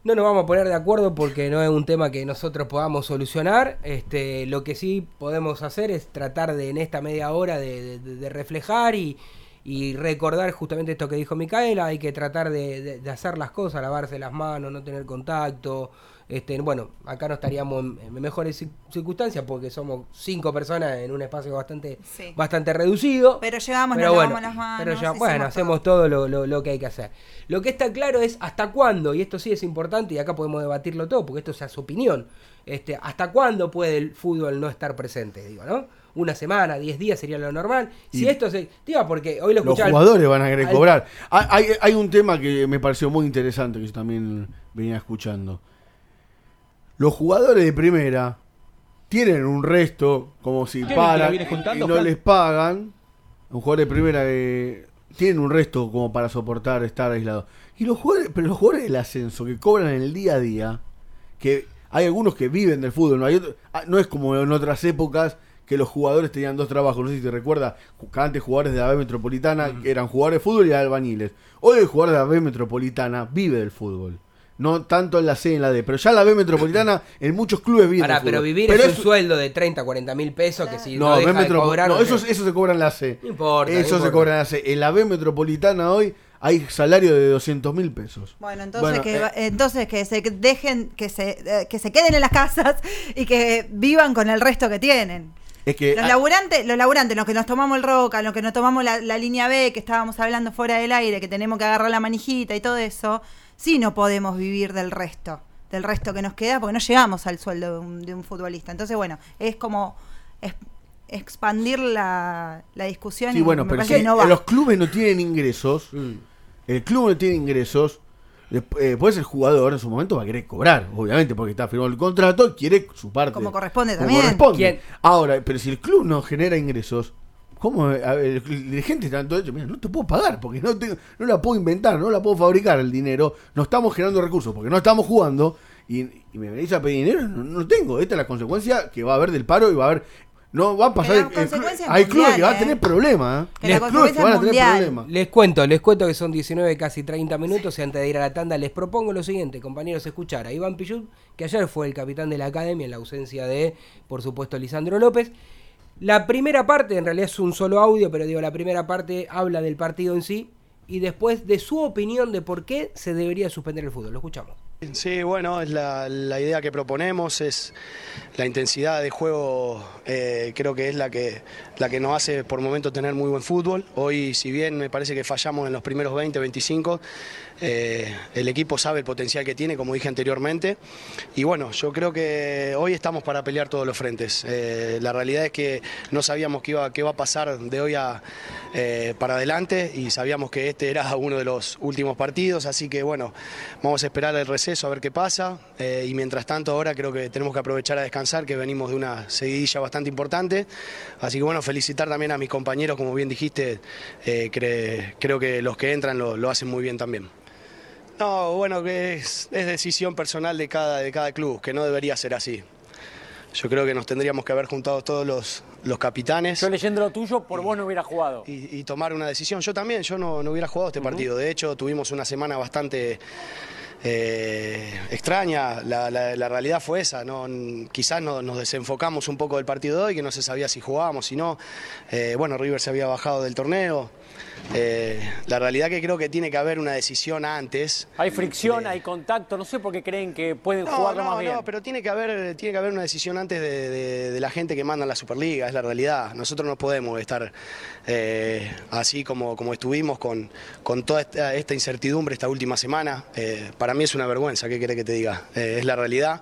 Speaker 2: no nos vamos a poner de acuerdo porque no es un tema que nosotros podamos solucionar. Este, lo que sí podemos hacer es tratar de en esta media hora de, reflejar y, recordar justamente esto que dijo Micaela. Hay que tratar de hacer las cosas, lavarse las manos, no tener contacto. Este, bueno, acá no estaríamos en, en mejores cir- circunstancias porque somos cinco personas en un espacio bastante,
Speaker 3: Sí.
Speaker 2: bastante reducido.
Speaker 3: Pero llegamos,
Speaker 2: Pero
Speaker 3: nos
Speaker 2: bueno,
Speaker 3: lavamos las manos.
Speaker 2: pero ya, bueno,
Speaker 3: todo.
Speaker 2: hacemos todo lo, lo- lo que hay que hacer. Lo que está claro es hasta cuándo, y esto sí es importante, y acá podemos debatirlo todo, porque esto es su opinión, este, hasta cuándo puede el fútbol no estar presente, digo, ¿no? Una semana, diez días sería lo normal. Si esto se. Digo, porque hoy lo
Speaker 5: Los
Speaker 2: al-
Speaker 5: jugadores van a querer
Speaker 2: al-
Speaker 5: cobrar. Hay, hay- hay un tema que me pareció muy interesante que yo también venía escuchando. Los jugadores de primera tienen un resto, como si
Speaker 8: ¿Qué que
Speaker 5: paran y no les pagan. Los jugadores de primera que tienen un resto como para soportar estar aislados. Y los jugadores, pero los jugadores del ascenso que cobran en el día a día, que hay algunos que viven del fútbol, no, hay otro- ah, no es como en otras épocas que los jugadores tenían dos trabajos, no sé si te recuerdas, antes jugadores de la B Metropolitana que eran jugadores de fútbol y albañiles. Hoy el jugador de la B Metropolitana vive del fútbol. No tanto en la C y en la D, pero ya la B Metropolitana en muchos clubes del fútbol.
Speaker 2: pero vivir
Speaker 5: Pero
Speaker 2: es un
Speaker 5: eso-
Speaker 2: sueldo de 30, 40 mil pesos que si no,
Speaker 5: no,
Speaker 2: deja de cobrar,
Speaker 5: no,
Speaker 2: no
Speaker 5: eso, se cobra en la C.
Speaker 2: No importa, no
Speaker 5: Eso se cobra en la C. En la B Metropolitana hoy hay salario de 200 mil pesos.
Speaker 3: Bueno, entonces,
Speaker 5: Bueno,
Speaker 3: que,
Speaker 5: eh,
Speaker 3: va- entonces que se dejen, que se, eh, que se queden en las casas y que vivan con el resto que tienen.
Speaker 5: Es que
Speaker 3: Los
Speaker 5: ah,
Speaker 3: laburantes, los laburantes, los que nos tomamos el roca, los que nos tomamos la, la línea B, que estábamos hablando fuera del aire, que tenemos que agarrar la manijita y todo eso, sí no podemos vivir del resto, del resto que nos queda, porque no llegamos al sueldo de un, de un futbolista. Entonces, bueno, es como es- expandir la, la discusión
Speaker 5: Sí,
Speaker 3: y
Speaker 5: bueno,
Speaker 3: me
Speaker 5: pero
Speaker 3: parece
Speaker 5: si
Speaker 3: que no va.
Speaker 5: los clubes no tienen ingresos,
Speaker 2: Mm.
Speaker 5: el club no tiene ingresos, eh, después el jugador en su momento va a querer cobrar, obviamente, porque está firmado el contrato y quiere su parte.
Speaker 3: Como corresponde
Speaker 5: como
Speaker 3: también.
Speaker 5: Ahora, pero si el club no genera ingresos, ¿cómo? A ver, dirigente está todo hecho, mira, no te puedo pagar, porque no, tengo- no la puedo inventar, no la puedo fabricar el dinero, no estamos generando recursos, porque no estamos jugando, y, y me venís a pedir dinero, no, no tengo. Esta es la consecuencia que va a haber del paro y va a haber... No va a pasar.
Speaker 3: la
Speaker 5: el- el hay clubes que van a
Speaker 3: ¿eh?
Speaker 5: tener problemas. ¿eh?
Speaker 3: Que la
Speaker 5: Hay clubes que van a tener problemas.
Speaker 2: Les cuento, les cuento que son 19, casi 30 minutos y antes de ir a la tanda les propongo lo siguiente, compañeros, escuchar a Iván Pichut, que ayer fue el capitán de la academia en la ausencia de, por supuesto, Lisandro López. La primera parte, en realidad es un solo audio, pero digo, la primera parte habla del partido en sí y después de su opinión de por qué se debería suspender el fútbol. Lo escuchamos.
Speaker 9: Sí, bueno, es la, la idea que proponemos, es la intensidad de juego
Speaker 8: eh, creo que es la que, la que nos hace por momento tener muy buen fútbol. Hoy, si bien me parece que fallamos en los primeros 20, 25, eh, el equipo sabe el potencial que tiene, como dije anteriormente. Y bueno, yo creo que hoy estamos para pelear todos los frentes. Eh, la realidad es que no sabíamos qué iba, qué va a pasar de hoy a, para adelante y sabíamos que este era uno de los últimos partidos, así que bueno, vamos a esperar el receso a ver qué pasa. y mientras tanto ahora creo que tenemos que aprovechar a descansar, que venimos de una seguidilla bastante importante. Así que bueno, felicitar también a mis compañeros, como bien dijiste, eh, cre- creo que los que entran lo- lo hacen muy bien también. No, bueno, que es, es decisión personal de cada, de cada club, que no debería ser así. Yo creo que nos tendríamos que haber juntado todos los, los capitanes
Speaker 9: Yo leyendo lo tuyo, por vos no hubiera jugado.
Speaker 8: y, y tomar una decisión. Yo también, yo no, no hubiera jugado este partido. De hecho, tuvimos una semana bastante eh, extraña. La, la- la realidad fue esa. ¿no? Quizás no- nos desenfocamos un poco del partido de hoy, que no se sabía si jugábamos, si no. Eh, bueno, River se había bajado del torneo. Eh, la realidad que creo que tiene que haber una decisión antes.
Speaker 9: Hay fricción, hay contacto, no sé por qué creen que pueden jugarlo más bien.
Speaker 8: No, pero tiene que haber, tiene que haber una decisión antes de, de- de la gente que manda en la Superliga, es la realidad. Nosotros no podemos estar eh, así como, como estuvimos con, con toda esta, esta incertidumbre esta última semana. Eh, para mí es una vergüenza, ¿qué querés que te diga? Es la realidad.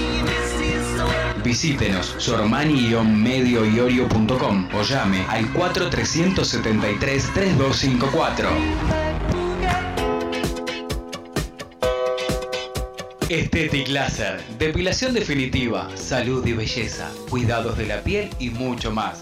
Speaker 10: Visítenos sormani-medioiorio.com o llame al 4373-3254. Estetic Laser, depilación definitiva, salud y belleza, cuidados de la piel y mucho más.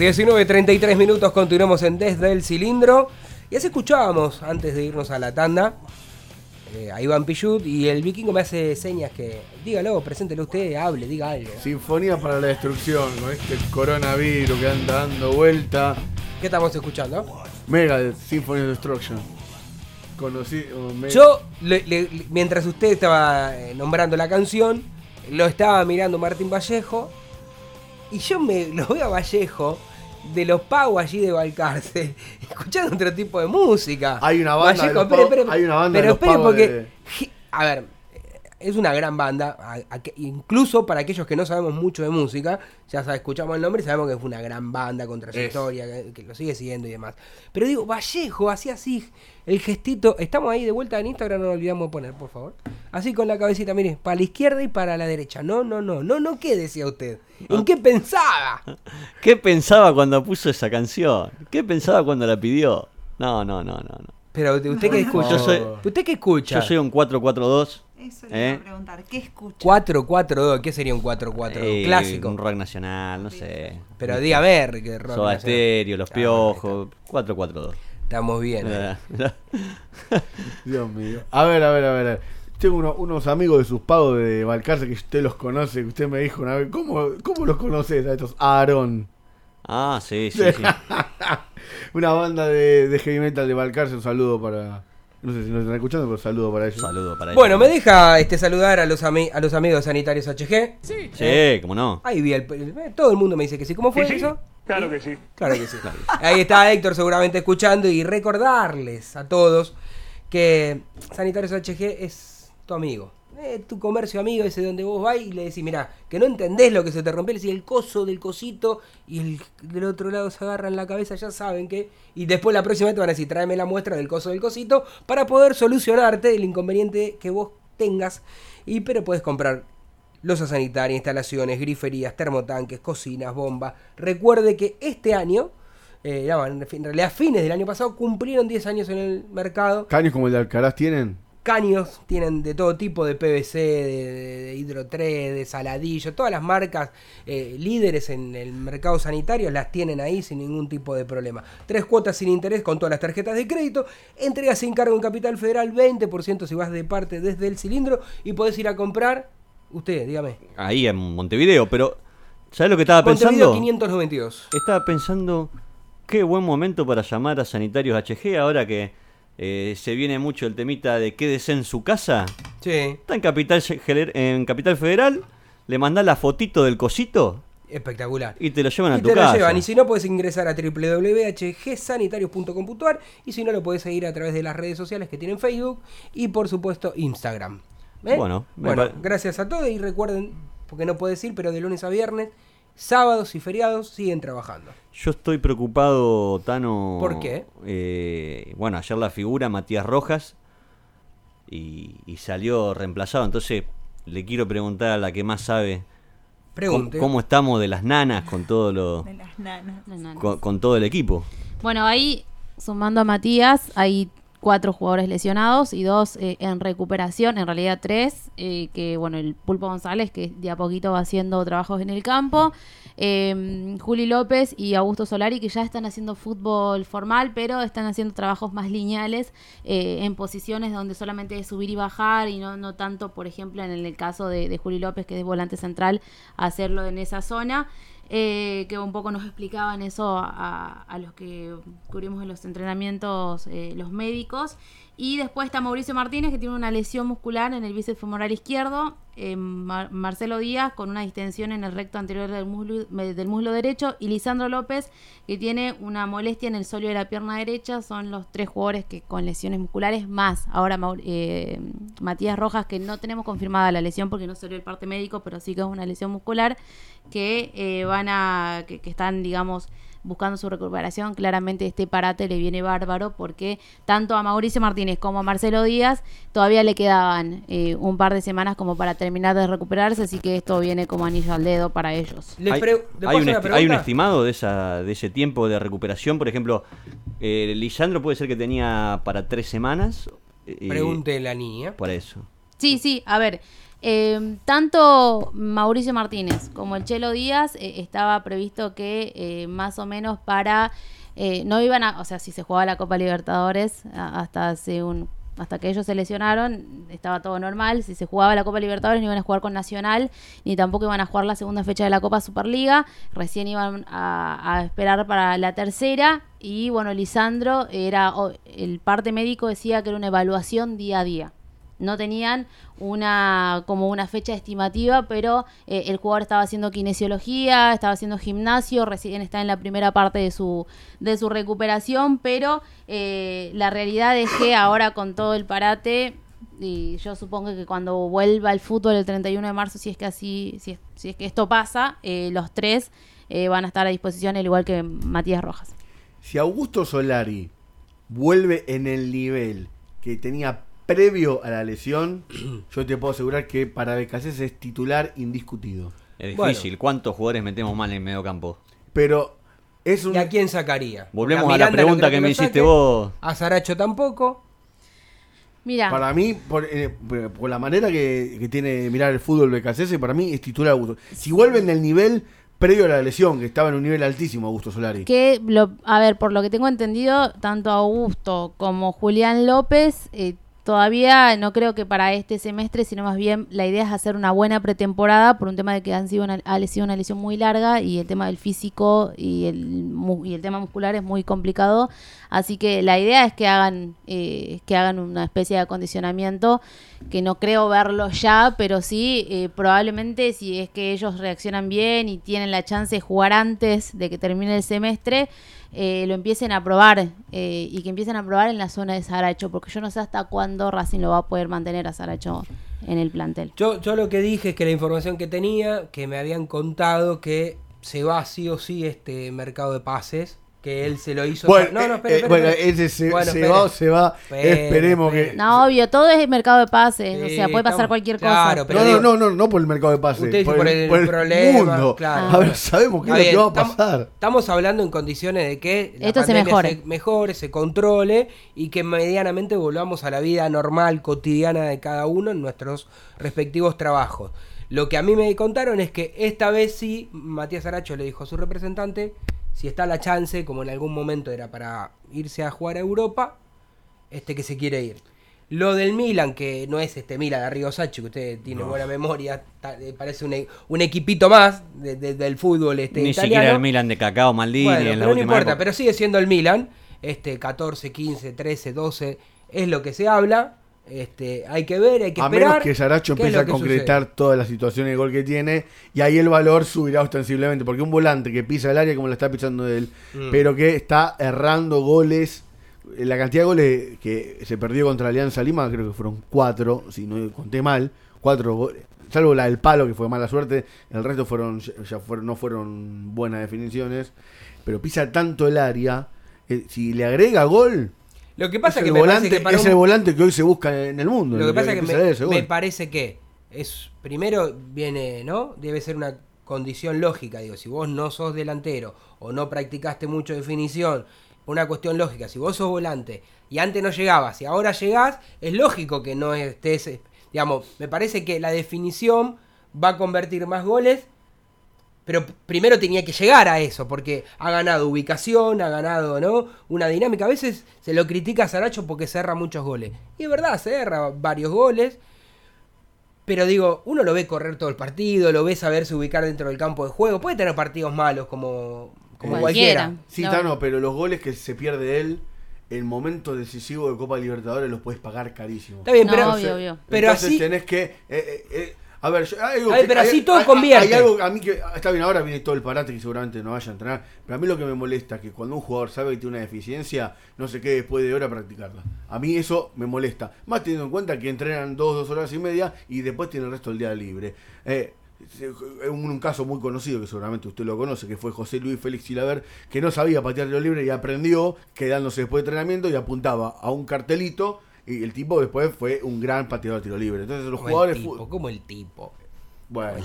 Speaker 2: 19.33 minutos, continuamos en Desde el Cilindro. Y así escuchábamos, antes de irnos a la tanda, eh, a Iván Pichut y el vikingo me hace señas que, dígalo, preséntelo usted, hable, diga algo.
Speaker 5: Sinfonía para la destrucción, con este coronavirus que anda dando vuelta.
Speaker 2: ¿Qué estamos escuchando?
Speaker 5: Mega Symphony of Destruction. Conocido. me-
Speaker 2: Yo, le- le- le- mientras usted estaba eh, nombrando la canción, lo estaba mirando Martín Vallejo. Y yo me lo veo a Vallejo de los pagos allí de Balcarce, escuchando otro tipo de música.
Speaker 5: Hay una banda de los
Speaker 2: espere,
Speaker 5: Pagos-
Speaker 2: espere,
Speaker 5: hay una banda de
Speaker 2: pero
Speaker 5: los
Speaker 2: espere porque,
Speaker 5: de-
Speaker 2: a ver, es una gran banda, a- a que- incluso para aquellos que no sabemos mucho de música, ya sabe, escuchamos el nombre y sabemos que fue una gran banda con trayectoria, que, que lo sigue siguiendo y demás. Pero digo, Vallejo, así así, el gestito, estamos ahí de vuelta en Instagram, no nos olvidamos de poner, por favor. Así con la cabecita, mire, para la izquierda y para la derecha. No, no, no, no, no, ¿qué decía usted? ¿En qué pensaba?
Speaker 7: ¿Qué pensaba cuando puso esa canción? ¿Qué pensaba cuando la pidió? No, no, no, no. no.
Speaker 2: Pero usted qué escucha.
Speaker 7: Yo soy,
Speaker 2: ¿Usted qué escucha?
Speaker 7: yo soy un 442.
Speaker 3: Eso le iba
Speaker 7: ¿eh?
Speaker 3: a preguntar. ¿Qué escucha?
Speaker 2: 442, ¿qué sería un 442?
Speaker 7: Eh,
Speaker 2: Clásico.
Speaker 7: Un rock nacional, no sé.
Speaker 2: Pero dígame, que rock
Speaker 7: Soda. Stereo, Los
Speaker 2: Ah,
Speaker 7: Piojos, 442.
Speaker 2: Estamos bien. eh.
Speaker 5: Dios mío. A ver, a ver, a ver. a ver. Tengo uno- unos amigos de sus pagos de Balcarce que usted los conoce, que usted me dijo una vez. ¿Cómo, cómo los conoces a estos? Aarón.
Speaker 7: Ah, sí, sí, sí.
Speaker 5: una banda de, de heavy metal de Balcarce, un saludo para, No sé si nos están escuchando, pero saludo para ellos.
Speaker 7: Saludo para
Speaker 2: Bueno, me deja este saludar a los, ami- a los amigos sanitarios HG.
Speaker 7: Sí. Sí, cómo no.
Speaker 2: Ahí vi el, el- todo el mundo me dice que sí. ¿Cómo fue
Speaker 1: Sí, sí,
Speaker 2: eso?
Speaker 1: Claro que sí.
Speaker 2: Claro que sí. Ahí está Héctor seguramente escuchando y recordarles a todos que Sanitarios HG es tu amigo. Eh, tu comercio amigo, ese donde vos vas y le decís, mira, que no entendés lo que se te rompió, le decís el coso del cosito y el del otro lado se agarran la cabeza, ya saben que. Y después la próxima vez te van a decir, tráeme la muestra del coso del cosito para poder solucionarte el inconveniente que vos tengas. Y pero puedes comprar losa sanitaria, instalaciones, griferías, termotanques, cocinas, bombas. Recuerde que este año, eh, no, en realidad fines del año pasado, cumplieron 10 años en el mercado.
Speaker 5: ¿Caños como el de Alcaraz tienen?
Speaker 2: Caños tienen de todo tipo de PVC, de, de, de Hydro 3, de Saladillo, todas las marcas eh, líderes en el mercado sanitario las tienen ahí sin ningún tipo de problema. Tres cuotas sin interés con todas las tarjetas de crédito, entrega sin cargo en Capital Federal, 20% si vas de parte desde el cilindro y podés ir a comprar, usted, dígame.
Speaker 7: Ahí en Montevideo, pero ¿sabes lo que estaba
Speaker 2: Montevideo
Speaker 7: pensando?
Speaker 2: 592.
Speaker 7: Estaba pensando qué buen momento para llamar a Sanitarios HG ahora que eh, se viene mucho el temita de quédese en su casa.
Speaker 2: Sí.
Speaker 7: Está en Capital, en Capital Federal, le mandás la fotito del cosito
Speaker 2: Espectacular.
Speaker 7: y te lo llevan a
Speaker 2: Y
Speaker 7: tu
Speaker 2: te lo llevan. Y si no, puedes ingresar a www.hgsanitarios.com.ar y si no, lo puedes seguir a través de las redes sociales que tienen Facebook y por supuesto Instagram. ¿Eh?
Speaker 7: Bueno,
Speaker 2: bueno gracias a todos y recuerden, porque no puedes ir, pero de lunes a viernes, sábados y feriados siguen trabajando.
Speaker 7: Yo estoy preocupado, Tano.
Speaker 2: ¿Por qué?
Speaker 7: eh, bueno, ayer la figura Matías Rojas y, y salió reemplazado. Entonces le quiero preguntar a la que más sabe.
Speaker 2: Pregunte.
Speaker 7: ¿Cómo, cómo estamos de las nanas con todo lo,
Speaker 3: De las nanas.
Speaker 7: con, con todo el equipo?
Speaker 6: Bueno, ahí sumando a Matías, hay cuatro jugadores lesionados y dos eh, en recuperación, en realidad tres, eh, que bueno, el Pulpo González, que de a poquito va haciendo trabajos en el campo, eh, Juli López y Augusto Solari, que ya están haciendo fútbol formal, pero están haciendo trabajos más lineales eh, en posiciones donde solamente es subir y bajar y no, no tanto, por ejemplo, en el caso de, Juli López, que es volante central, hacerlo en esa zona eh, que un poco nos explicaban eso a, a los que cubrimos en los entrenamientos eh, los médicos. Y después está Mauricio Martínez, que tiene una lesión muscular en el bíceps femoral izquierdo. eh, Mar- Marcelo Díaz, con una distensión en el recto anterior del muslo, del muslo derecho. Y Lisandro López, que tiene una molestia en el sóleo de la pierna derecha. Son los tres jugadores que con lesiones musculares más. Ahora eh, Matías Rojas, que no tenemos confirmada la lesión porque no salió el parte médico, pero sí que es una lesión muscular que eh, van a que, que están digamos buscando su recuperación claramente este parate le viene bárbaro porque tanto a Mauricio Martínez como a Marcelo Díaz todavía le quedaban eh, un par de semanas como para terminar de recuperarse así que esto viene como anillo al dedo para ellos
Speaker 7: ¿Hay,
Speaker 2: pre- ¿le
Speaker 7: hay
Speaker 2: puedo
Speaker 7: un hay estimado de, esa, de ese tiempo de recuperación? Por ejemplo, eh, Lisandro puede ser que tenía para tres semanas. eh,
Speaker 2: Pregunte la niña.
Speaker 7: Por eso.
Speaker 6: Sí, sí, a ver, eh, tanto Mauricio Martínez como el Chelo Díaz eh, estaba previsto que eh, más o menos para eh, no iban a, o sea, si se jugaba la Copa Libertadores hasta hace un hasta que ellos se lesionaron, estaba todo normal. Si se jugaba la Copa Libertadores, no iban a jugar con Nacional, ni tampoco iban a jugar la segunda fecha de la Copa Superliga. Recién iban a, a esperar para la tercera. Y bueno, Lisandro era, el parte médico decía que era una evaluación día a día no tenían una como una fecha estimativa, pero eh, el jugador estaba haciendo kinesiología, estaba haciendo gimnasio, recién está en la primera parte de su de su recuperación, pero eh, la realidad es que ahora con todo el parate y yo supongo que cuando vuelva el fútbol el 31 de marzo, si es que así, si es, si es que esto pasa, eh, los tres eh, van a estar a disposición, al igual que Matías Rojas.
Speaker 5: Si Augusto Solari vuelve en el nivel que tenía previo a la lesión, yo te puedo asegurar que para Becasés es titular indiscutido.
Speaker 7: Es
Speaker 2: Bueno.
Speaker 7: difícil. ¿Cuántos jugadores metemos mal en el medio campo?
Speaker 5: Pero es un...
Speaker 2: ¿Y a quién sacaría?
Speaker 7: Volvemos a la
Speaker 2: no
Speaker 7: pregunta que me hiciste vos.
Speaker 2: A Saracho tampoco.
Speaker 6: Mira,
Speaker 5: Para mí, por, eh, por- la manera que, que tiene de mirar el fútbol Becasés, para mí es titular Augusto. Si vuelve en el nivel previo a la lesión, que estaba en un nivel altísimo Augusto Solari.
Speaker 6: que lo, a ver, por lo que tengo entendido, tanto Augusto como Julián López eh, todavía no creo que para este semestre, sino más bien la idea es hacer una buena pretemporada por un tema de que han sido una, ha sido una lesión muy larga y el tema del físico y el, y el tema muscular es muy complicado. Así que la idea es que hagan, eh, que hagan una especie de acondicionamiento que no creo verlo ya, pero sí eh, probablemente si es que ellos reaccionan bien y tienen la chance de jugar antes de que termine el semestre, eh, lo empiecen a probar eh, y que empiecen a probar en la zona de Saracho, porque yo no sé hasta cuándo Racing lo va a poder mantener a Saracho en el plantel.
Speaker 2: Yo, yo lo que dije es que la información que tenía, que me habían contado que se va sí o sí este mercado de pases, que él se lo hizo.
Speaker 5: Bueno,
Speaker 2: no, no,
Speaker 5: eh,
Speaker 2: espera,
Speaker 5: eh,
Speaker 2: espera,
Speaker 5: bueno,
Speaker 2: espera.
Speaker 5: ese se,
Speaker 2: Bueno,
Speaker 5: se
Speaker 2: espera.
Speaker 5: va o se va. Esperemos que.
Speaker 6: No, obvio, todo es el mercado de pases, o sea, puede pasar
Speaker 2: estamos-
Speaker 6: cualquier
Speaker 2: claro,
Speaker 6: cosa.
Speaker 2: pero
Speaker 5: no,
Speaker 2: digo-
Speaker 5: no, no, no, no por el mercado de pases.
Speaker 2: Usted dice por el problema,
Speaker 5: mundo.
Speaker 2: claro.
Speaker 5: A ver, sabemos qué es lo que va a pasar.
Speaker 2: Estamos hablando en condiciones de que la
Speaker 6: Esto se mejore.
Speaker 2: se mejore, se controle y que medianamente volvamos a la vida normal, cotidiana de cada uno en nuestros respectivos trabajos. Lo que a mí me contaron es que esta vez sí, Matías Aracho le dijo a su representante, si está la chance, como en algún momento era para irse a jugar a Europa, este que se quiere ir. Lo del Milan, que no es este Milan de Arrigo Sacchi, que usted tiene buena memoria, eh, parece un, e- un equipito más de- de- del fútbol este,
Speaker 7: Ni
Speaker 2: italiano.
Speaker 7: siquiera el Milan de Cacao Maldini
Speaker 2: Bueno,
Speaker 7: en la
Speaker 2: pero no importa,
Speaker 7: época.
Speaker 2: pero sigue siendo el Milan. Este, 14, 15, 13, 12, es lo que se habla. Este, hay que ver, hay que
Speaker 5: A
Speaker 2: esperar.
Speaker 5: menos que Saracho empiece a concretar todas las situaciones de gol que tiene y ahí el valor subirá ostensiblemente. Porque un volante que pisa el área como lo está pisando él,
Speaker 2: Mm.
Speaker 5: pero que está errando goles. eh, La cantidad de goles que se perdió contra Alianza Lima, creo que fueron cuatro, si no conté mal, cuatro goles. Salvo la del palo, que fue mala suerte, el resto fueron ya ya fueron, no fueron buenas definiciones. Pero pisa tanto el área, eh, si le agrega gol,
Speaker 2: Lo que pasa
Speaker 5: es,
Speaker 2: que
Speaker 5: el
Speaker 2: me
Speaker 5: volante,
Speaker 2: que para
Speaker 5: es
Speaker 2: un-
Speaker 5: el volante que hoy se busca en el mundo.
Speaker 2: Lo que pasa es que me,
Speaker 5: ese
Speaker 2: me
Speaker 5: gol.
Speaker 2: parece que es primero viene, ¿no? Debe ser una condición lógica, digo, si vos no sos delantero o no practicaste mucho definición, una cuestión lógica, si vos sos volante y antes no llegabas y ahora llegás, es lógico que no estés, digamos, me parece que la definición va a convertir más goles pero primero tenía que llegar a eso, porque ha ganado ubicación, ha ganado, ¿no? Una dinámica. A veces se lo critica a Saracho porque se erra muchos goles. Y es verdad, se erra varios goles. Pero digo, uno lo ve correr todo el partido, lo ve saberse ubicar dentro del campo de juego. Puede tener partidos malos como, como
Speaker 6: Cualquiera.
Speaker 2: cualquiera.
Speaker 5: Sí,
Speaker 6: No.
Speaker 5: Tano, pero los goles que se pierde él en momentos decisivos de Copa Libertadores los puedes pagar carísimo.
Speaker 2: Está bien,
Speaker 6: No,
Speaker 2: pero,
Speaker 6: obvio, obvio.
Speaker 2: pero
Speaker 5: Entonces
Speaker 2: así...
Speaker 5: tenés que. eh, eh, eh, a ver, yo- hay algo
Speaker 2: A ver,
Speaker 5: que-
Speaker 2: pero
Speaker 5: hay-
Speaker 2: así todo
Speaker 5: hay-
Speaker 2: convierte.
Speaker 5: Hay algo a mí que. Está bien, ahora viene todo el parate que seguramente no vaya a entrenar. Pero a mí lo que me molesta es que cuando un jugador sabe que tiene una deficiencia, no se quede después de hora a practicarla. A mí eso me molesta. Más teniendo en cuenta que entrenan dos, dos horas y media y después tienen el resto del día libre. Eh, se- un, un caso muy conocido que seguramente usted lo conoce, que fue José Luis Félix Silaver, que no sabía patear tiro libre y aprendió quedándose después de entrenamiento y apuntaba a un cartelito y el tipo después fue un gran pateador de tiro libre. Entonces los
Speaker 2: Como el
Speaker 5: jugadores...
Speaker 2: tipo, como el tipo.
Speaker 5: Bueno,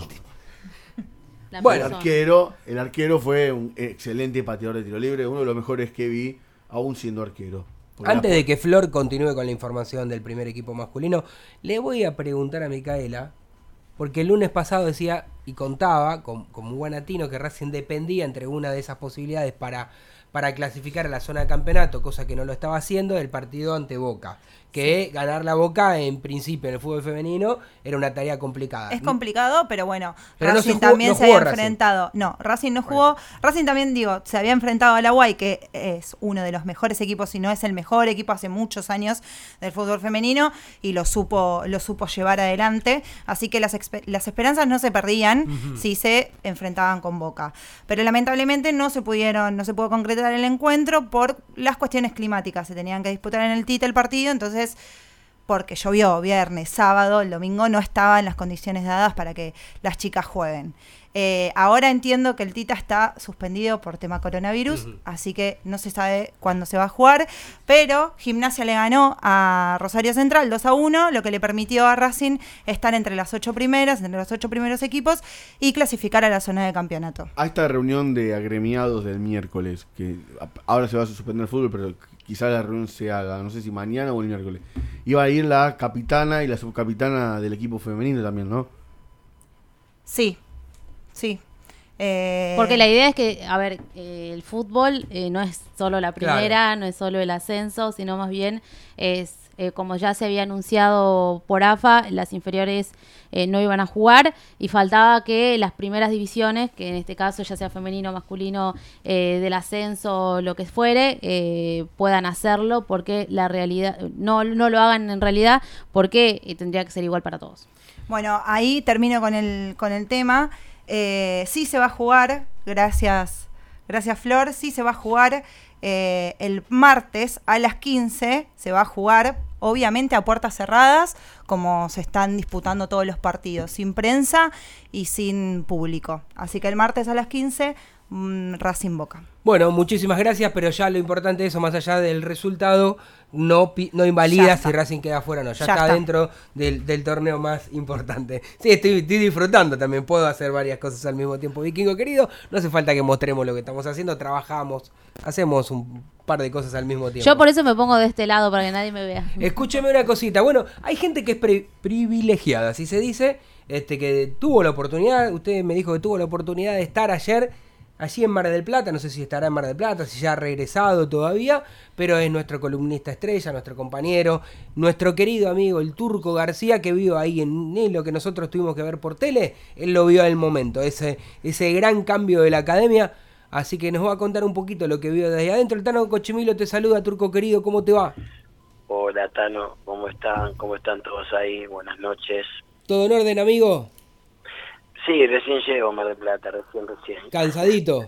Speaker 5: el
Speaker 6: persona.
Speaker 5: arquero, el arquero fue un excelente pateador de tiro libre, uno de los mejores que vi, aún siendo arquero.
Speaker 2: Antes
Speaker 5: la-
Speaker 2: de que Flor continúe con la información del primer equipo masculino, le voy a preguntar a Micaela, porque el lunes pasado decía y contaba, con, como buen latino, que Racing dependía entre una de esas posibilidades para, para clasificar a la zona de campeonato, cosa que no lo estaba haciendo, del partido ante Boca. Que ganar la Boca, en principio, en el fútbol femenino, era una tarea complicada.
Speaker 3: Es complicado, pero bueno,
Speaker 2: Pero no
Speaker 3: Racing
Speaker 2: se jugó-
Speaker 3: también
Speaker 2: no
Speaker 3: se había
Speaker 2: Racing.
Speaker 3: enfrentado. No, Racing no jugó. Racing también, digo, se había enfrentado a la Guay, que es uno de los mejores equipos, si no es el mejor equipo hace muchos años del fútbol femenino, y lo supo, lo supo llevar adelante. Así que las esperanzas no se perdían si se enfrentaban con Boca. Pero lamentablemente no se pudieron, no se pudo concretar el encuentro por las cuestiones climáticas. Se tenían que disputar en el TIT el partido, entonces porque llovió viernes, sábado, el domingo no estaba en las condiciones dadas para que las chicas jueguen. Eh, ahora entiendo que el Tita está suspendido por tema coronavirus, así que no se sabe cuándo se va a jugar, pero Gimnasia le ganó a Rosario Central 2 a 1, lo que le permitió a Racing estar entre las ocho primeras, entre los ocho primeros equipos y clasificar a la zona de campeonato.
Speaker 5: A esta reunión de agremiados del miércoles, que ahora se va a suspender el fútbol, pero quizá la reunión se haga, no sé si mañana o el miércoles. Iba a ir la capitana y la subcapitana del equipo femenino también, ¿no?
Speaker 3: Sí, sí. Eh,
Speaker 6: Porque la idea es que, a ver, eh, el fútbol eh, no es solo la primera, no es solo el ascenso, sino más bien es eh, como ya se había anunciado por AFA, las inferiores eh, no iban a jugar y faltaba que las primeras divisiones, que en este caso ya sea femenino masculino eh, del ascenso, lo que fuere, eh, puedan hacerlo porque la realidad, no, no lo hagan en realidad porque tendría que ser igual para todos.
Speaker 3: Bueno, ahí termino con el, con el tema. Eh, sí se va a jugar, gracias, gracias Flor, sí se va a jugar eh, el martes a las 15, se va a jugar obviamente a puertas cerradas, como se están disputando todos los partidos, sin prensa y sin público. Así que el martes a las 15, mm, Racing Boca.
Speaker 2: Bueno, muchísimas gracias, pero ya lo importante de eso, más allá del resultado, no, no invalida si. Racing queda fuera o no. Ya,
Speaker 3: Ya
Speaker 2: está,
Speaker 3: está.
Speaker 2: dentro del, del torneo más importante. Sí, estoy, estoy disfrutando también. Puedo hacer varias cosas al mismo tiempo. Vikingo querido, no hace falta que mostremos lo que estamos haciendo. Trabajamos, hacemos un par de cosas al mismo tiempo.
Speaker 6: Yo por eso me pongo de este lado para que nadie me vea.
Speaker 2: Escúcheme una cosita. Bueno, hay gente que es pri- privilegiada, así se dice, este que tuvo la oportunidad, usted me dijo que tuvo la oportunidad de estar ayer allí en Mar del Plata, no sé si estará en Mar del Plata, si ya ha regresado todavía, pero es nuestro columnista estrella, nuestro compañero, nuestro querido amigo el Turco García que vio ahí en lo que nosotros tuvimos que ver por tele, él lo vio al momento, ese, ese gran cambio de la academia. Así que nos va a contar un poquito lo que vio desde adentro. El Tano Cochimilo te saluda, Turco querido, ¿cómo te va?
Speaker 11: Hola Tano, ¿cómo están? ¿Cómo están todos ahí? Buenas noches.
Speaker 2: ¿Todo en orden, amigo?
Speaker 11: Sí, recién llego Mar del Plata, recién, recién.
Speaker 2: ¿Cansadito?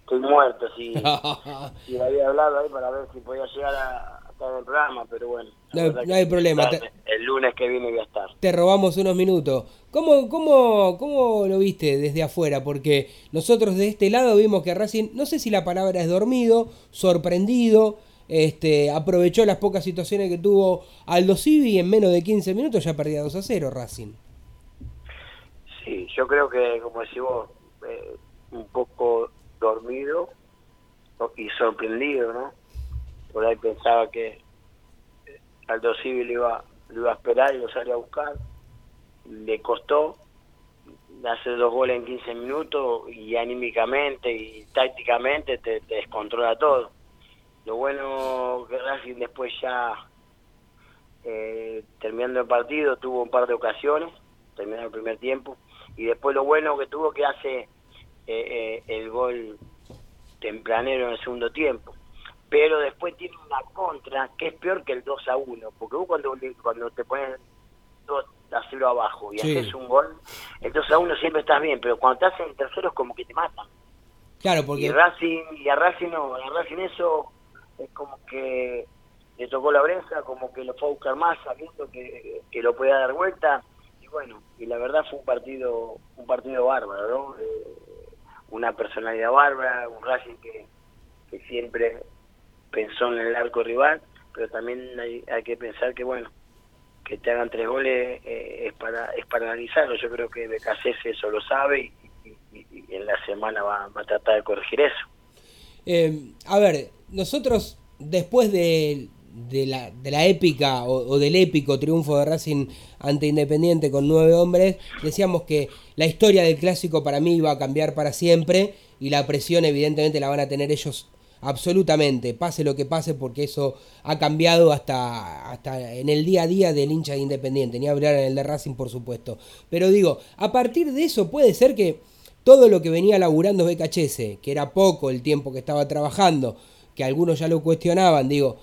Speaker 11: Estoy muerto, sí. sí, había hablado ahí para ver si podía llegar a, en el programa, pero bueno.
Speaker 2: No, hay problema.
Speaker 11: El lunes que viene voy a estar.
Speaker 2: te robamos unos minutos. ¿Cómo, cómo, ¿Cómo lo viste desde afuera? Porque nosotros de este lado vimos que Racing, no sé si la palabra es dormido, sorprendido, este, aprovechó las pocas situaciones que tuvo Aldo Civi y en menos de 15 minutos ya perdía 2 a 0 Racing.
Speaker 11: Sí, yo creo que, como decís vos, eh, un poco dormido y sorprendido, ¿no? Por ahí pensaba que eh, Aldo Civil iba, lo iba a esperar y lo salió a buscar. Le costó hacer dos goles en 15 minutos y anímicamente y tácticamente te, te descontrola todo. Lo bueno que Racing después ya, eh, terminando el partido, tuvo un par de ocasiones, terminando el primer tiempo, y después lo bueno que tuvo que hace eh, eh, el gol tempranero en el segundo tiempo. Pero después tiene una contra que es peor que el 2 a 1, porque vos cuando, cuando te pones 2 a 0 abajo y
Speaker 2: Sí.
Speaker 11: haces un gol, el 2 a 1 siempre estás bien, pero cuando te hacen el tercero es como que te matan.
Speaker 2: Claro,
Speaker 11: Y
Speaker 2: porque
Speaker 11: Racing, y a Racing no, a Racing eso es como que le tocó la oreja, como que lo fue a buscar más sabiendo que, que lo podía dar vuelta y bueno, y la verdad fue un partido un partido bárbaro, ¿no? Eh, una personalidad bárbara, un Racing que, que siempre pensó en el arco rival, pero también hay, hay que pensar que bueno, que te hagan tres goles eh, es para es para analizarlo, yo creo que BKC eso lo sabe y en la semana va, va a tratar de corregir eso.
Speaker 2: Eh, a ver, nosotros después de, de la, de la épica o, del épico triunfo de Racing ante Independiente con nueve hombres, decíamos que la historia del clásico para mí iba a cambiar para siempre y la presión evidentemente la van a tener ellos absolutamente, pase lo que pase, porque eso ha cambiado hasta, hasta en el día a día del hincha de Independiente, ni hablar en el de Racing por supuesto. Pero digo, a partir de eso puede ser que todo lo que venía laburando BKHS, que era poco el tiempo que estaba trabajando, que algunos ya lo cuestionaban, digo,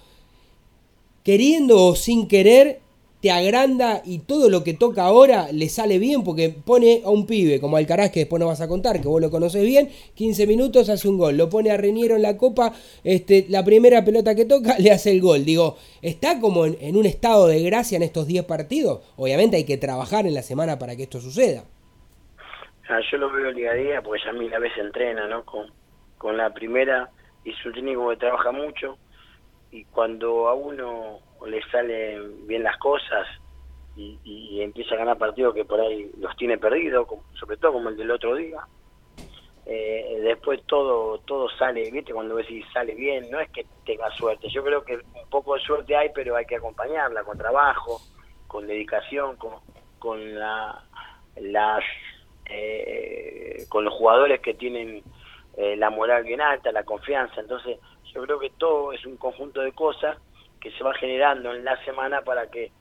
Speaker 2: queriendo o sin querer, te agranda y todo lo que toca ahora le sale bien porque pone a un pibe como Alcaraz, que después nos vas a contar, que vos lo conoces bien, 15 minutos hace un gol, lo pone a Reñero en la copa, este, la primera pelota que toca le hace el gol. Digo, está como en, un estado de gracia en estos 10 partidos. Obviamente hay que trabajar en la semana para que esto suceda.
Speaker 11: Yo lo veo día a día porque ya mil veces entrena, ¿no? Con, con la primera y su técnico que trabaja mucho y cuando a uno le salen bien las cosas y, empieza a ganar partidos que por ahí los tiene perdidos, sobre todo como el del otro día, eh, después todo todo sale, ¿viste? Cuando ves si sale bien, no es que tenga suerte, yo creo que un poco de suerte hay, pero hay que acompañarla con trabajo, con dedicación, con, con la, las eh, con los jugadores que tienen eh, la moral bien alta, la confianza. Entonces, yo creo que todo es un conjunto de cosas que se va generando en la semana para que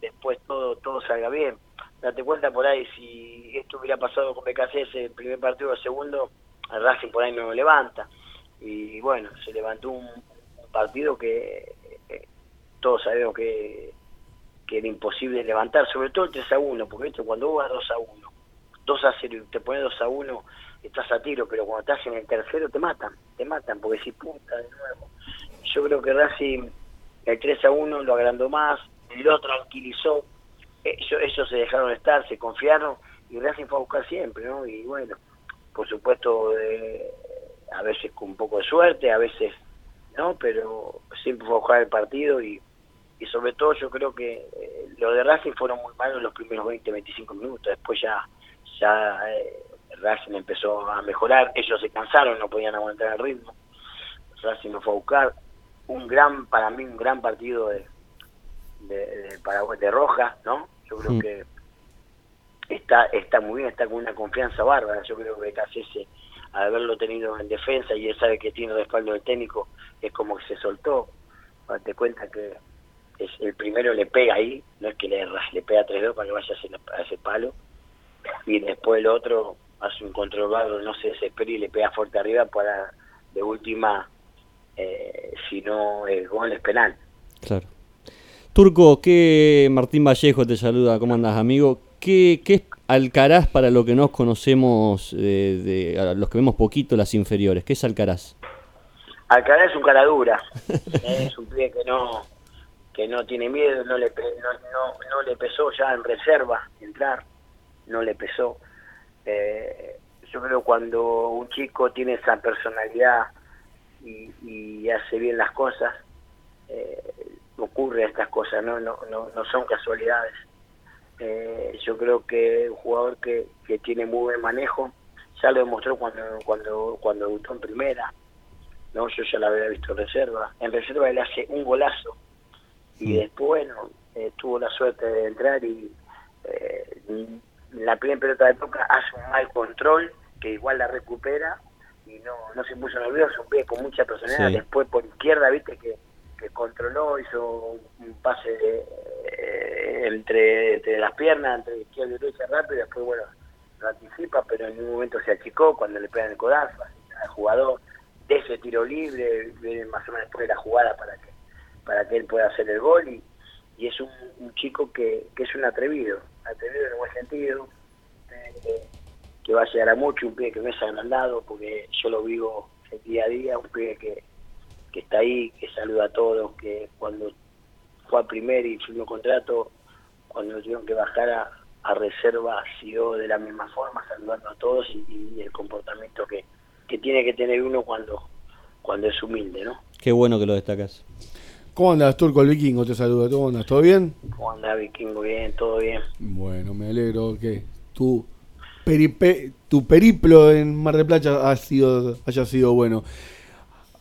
Speaker 11: después todo todo salga bien. Date cuenta por ahí, si esto hubiera pasado con BKC el primer partido o el segundo, el Racing por ahí no lo levanta. Y bueno, se levantó un, partido que eh, todos sabemos que, que era imposible levantar, sobre todo el 3 a 1, porque ¿viste? cuando vos vas 2 a 1, 2 a 0 y te pones 2 a 1, estás a tiro, pero cuando estás en el tercero te matan, te matan, porque si puta de nuevo. Yo creo que Racing el 3 a 1 lo agrandó más, lo tranquilizó, ellos, ellos se dejaron estar, se confiaron y Racing fue a buscar siempre, ¿no? Y bueno, por supuesto, eh, a veces con un poco de suerte, a veces no, pero siempre fue a buscar el partido y, y sobre todo yo creo que eh, lo de Racing fueron muy malos los primeros 20, 25 minutos, después ya, ya eh, Racing empezó a mejorar, ellos se cansaron, no podían aguantar el ritmo, Racing lo fue a buscar, un gran, para mí un gran partido de, de, de Paraguay, de Roja, ¿no? Yo creo que está está muy bien, está con una confianza bárbara. Yo creo que Cacese, al haberlo tenido en defensa y él sabe que tiene respaldo del técnico, es como que se soltó. Date cuenta que es el primero le pega ahí, no es que le, le pega tres dedos para que vaya a ese, a ese palo, y después el otro hace un control bárbaro, no se desespera y le pega fuerte arriba para de última, eh, si no el gol es penal.
Speaker 7: Claro. Turco, ¿qué Martín Vallejo te saluda? ¿Cómo andas, amigo? ¿Qué, qué es Alcaraz para lo que nos conocemos, eh, de, a los que vemos poquito las inferiores? ¿Qué es Alcaraz?
Speaker 11: Alcaraz es un cara dura, es un pibe que no que no tiene miedo, no le no, no, no le pesó ya en reserva entrar, no le pesó. Eh, yo creo cuando un chico tiene esa personalidad y, y hace bien las cosas, eh, ocurre estas cosas, no no no, no son casualidades. Eh, yo creo que un jugador que, que tiene muy buen manejo, ya lo demostró cuando cuando cuando debutó en primera, no yo ya la había visto en reserva. En reserva él hace un golazo y después bueno eh, tuvo la suerte de entrar y eh, la primera pelota de toca hace un mal control que igual la recupera y no no se puso nervioso un pibe con mucha personalidad
Speaker 7: Sí.
Speaker 11: después por izquierda viste que, que controló hizo un pase eh, entre, entre las piernas entre izquierda y derecha rápido y después bueno lo anticipa pero en ningún momento se achicó cuando le pegan el codazo al jugador de ese tiro libre, viene más o menos después de la jugada para que para que él pueda hacer el gol y, y es un, un chico que, que es un atrevido, atrevido en el buen sentido, eh, que va a llegar a mucho, un pibe que no es agrandado, porque yo lo vivo el día a día, un pibe que, que está ahí, que saluda a todos, que cuando fue a primer y firmó contrato, cuando tuvieron que bajar a, a reserva, siguió de la misma forma, saludando a todos y, y el comportamiento que, que tiene que tener uno cuando, cuando es humilde, ¿no?
Speaker 7: Qué bueno que lo destacas.
Speaker 5: ¿Cómo andas, Turco el Vikingo? Te saluda. ¿Cómo andas? ¿Todo bien?
Speaker 11: ¿Cómo anda Vikingo? Bien, todo bien.
Speaker 5: Bueno, me alegro que tu, peripe- tu periplo en Mar del Plata ha sido, haya sido bueno.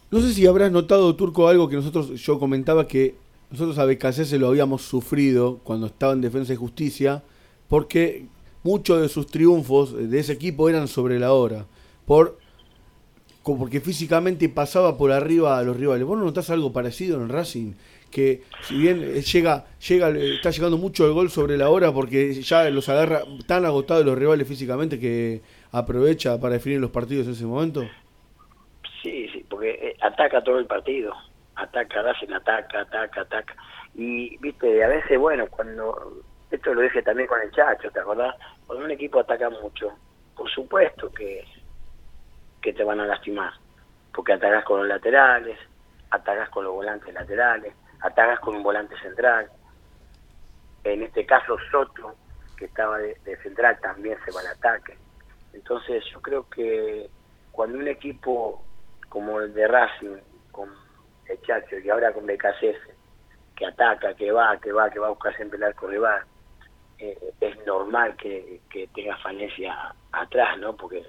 Speaker 5: No sé si habrás notado, Turco, algo que nosotros, yo comentaba que nosotros a BKC se lo habíamos sufrido cuando estaba en Defensa y Justicia, porque muchos de sus triunfos de ese equipo eran sobre la hora, por, co- porque físicamente pasaba por arriba a los rivales. ¿Vos no notás algo parecido en Racing? Que si bien eh, llega, llega, eh, está llegando mucho el gol sobre la hora porque ya los agarra tan agotados los rivales físicamente que aprovecha para definir los partidos en ese momento.
Speaker 11: Sí, sí, porque eh, ataca todo el partido. Ataca, Racing ataca, ataca, ataca. Y, viste, a veces, bueno, cuando. Esto lo dije también con el Chacho, ¿te acordás? Cuando un equipo ataca mucho, por supuesto que, te van a lastimar. Porque atacás con los laterales, atacás con los volantes laterales, atacás con un volante central. En este caso, Soto, que estaba de, central, también se va al ataque. Entonces, yo creo que cuando un equipo como el de Racing, con el Chacho y ahora con BKCS, que ataca, que va, que va, que va a buscar siempre el arco rival, eh, es normal que, que tenga falencia atrás, ¿no? Porque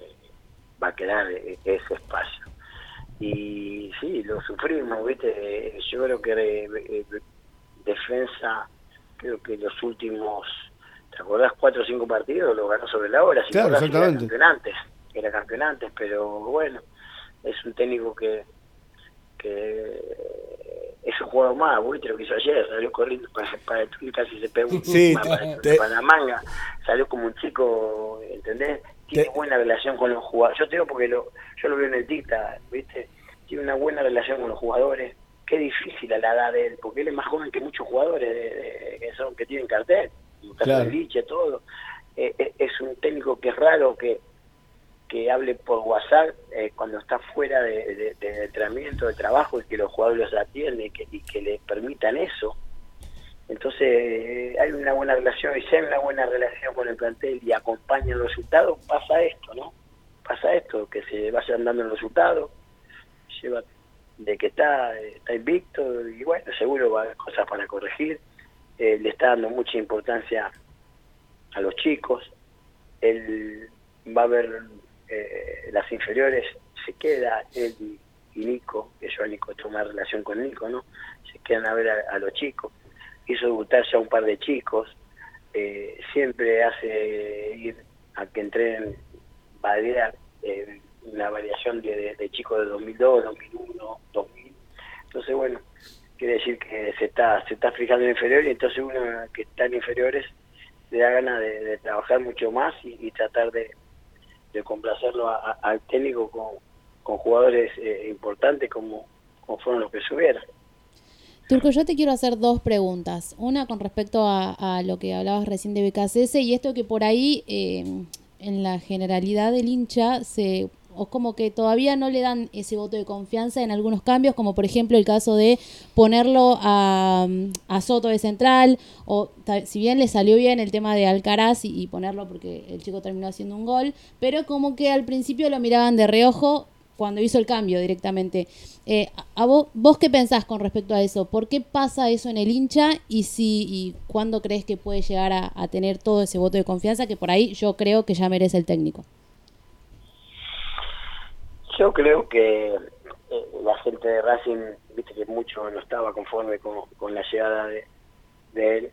Speaker 11: va a quedar eh, ese espacio. Y sí, lo sufrimos, ¿viste? Eh, Yo creo que eh, eh, defensa, creo que los últimos, ¿te acordás? Cuatro o cinco partidos lo ganó sobre la hora. Si
Speaker 5: Claro,
Speaker 11: acordás, Era
Speaker 5: exactamente.
Speaker 11: campeón antes, era campeón antes, pero bueno, es un técnico que, que es un jugador más, viste lo que hizo ayer, salió corriendo para, para el túnel, casi se pegó un-
Speaker 5: Sí,
Speaker 11: para,
Speaker 5: te-
Speaker 11: para la manga, salió como un chico, ¿entendés? Tiene buena relación con los jugadores. Yo te digo porque lo, yo lo veo en el Tita, ¿viste? Tiene una buena relación con los jugadores. Qué difícil a la edad de él, porque él es más joven que muchos jugadores de- de- que son que tienen cartel,
Speaker 5: Claro.
Speaker 11: de Liche, todo. Eh, eh, es un técnico que es raro que que hable por WhatsApp eh, cuando está fuera de, de- de entrenamiento, de trabajo y que los jugadores los atienden y que, y que le permitan eso. Entonces eh, hay una buena relación y si hay una buena relación con el plantel y acompaña el resultado, pasa esto, ¿no? Pasa esto, que se vayan dando el resultado, lleva de que está, está invicto y bueno, seguro va a haber cosas para corregir, Eh, le está dando mucha importancia a los chicos, él va a ver eh, las inferiores, se queda él y, Nico, que yo a Nico una relación con Nico, ¿no? Se quedan a ver a los chicos, hizo debutar ya un par de chicos, eh, siempre hace ir a que entrenen, variar eh, una variación de, de- de chicos de 2002, 2001, 2000, entonces bueno, quiere decir que se está se está fijando en inferior y entonces uno que está en inferiores le da ganas de, trabajar mucho más y, tratar de, complacerlo a- a- al técnico con, con jugadores eh, importantes como, como fueron los que subieron.
Speaker 6: Turco, yo te quiero hacer dos preguntas. Una con respecto a, a lo que hablabas recién de BKCS y esto que por ahí, eh, en la generalidad del hincha, se o como que todavía no le dan ese voto de confianza en algunos cambios, como por ejemplo el caso de ponerlo a, a Soto de central, o si bien le salió bien el tema de Alcaraz y ponerlo porque el chico terminó haciendo un gol, pero como que al principio lo miraban de reojo cuando hizo el cambio directamente. Eh, a, vos, ¿Vos qué pensás con respecto a eso? ¿Por qué pasa eso en el hincha y si y cuándo crees que puede llegar a, tener todo ese voto de confianza que por ahí yo creo que ya merece el técnico?
Speaker 11: Yo creo que eh, la gente de Racing, viste que mucho no estaba conforme con, con la llegada de, de él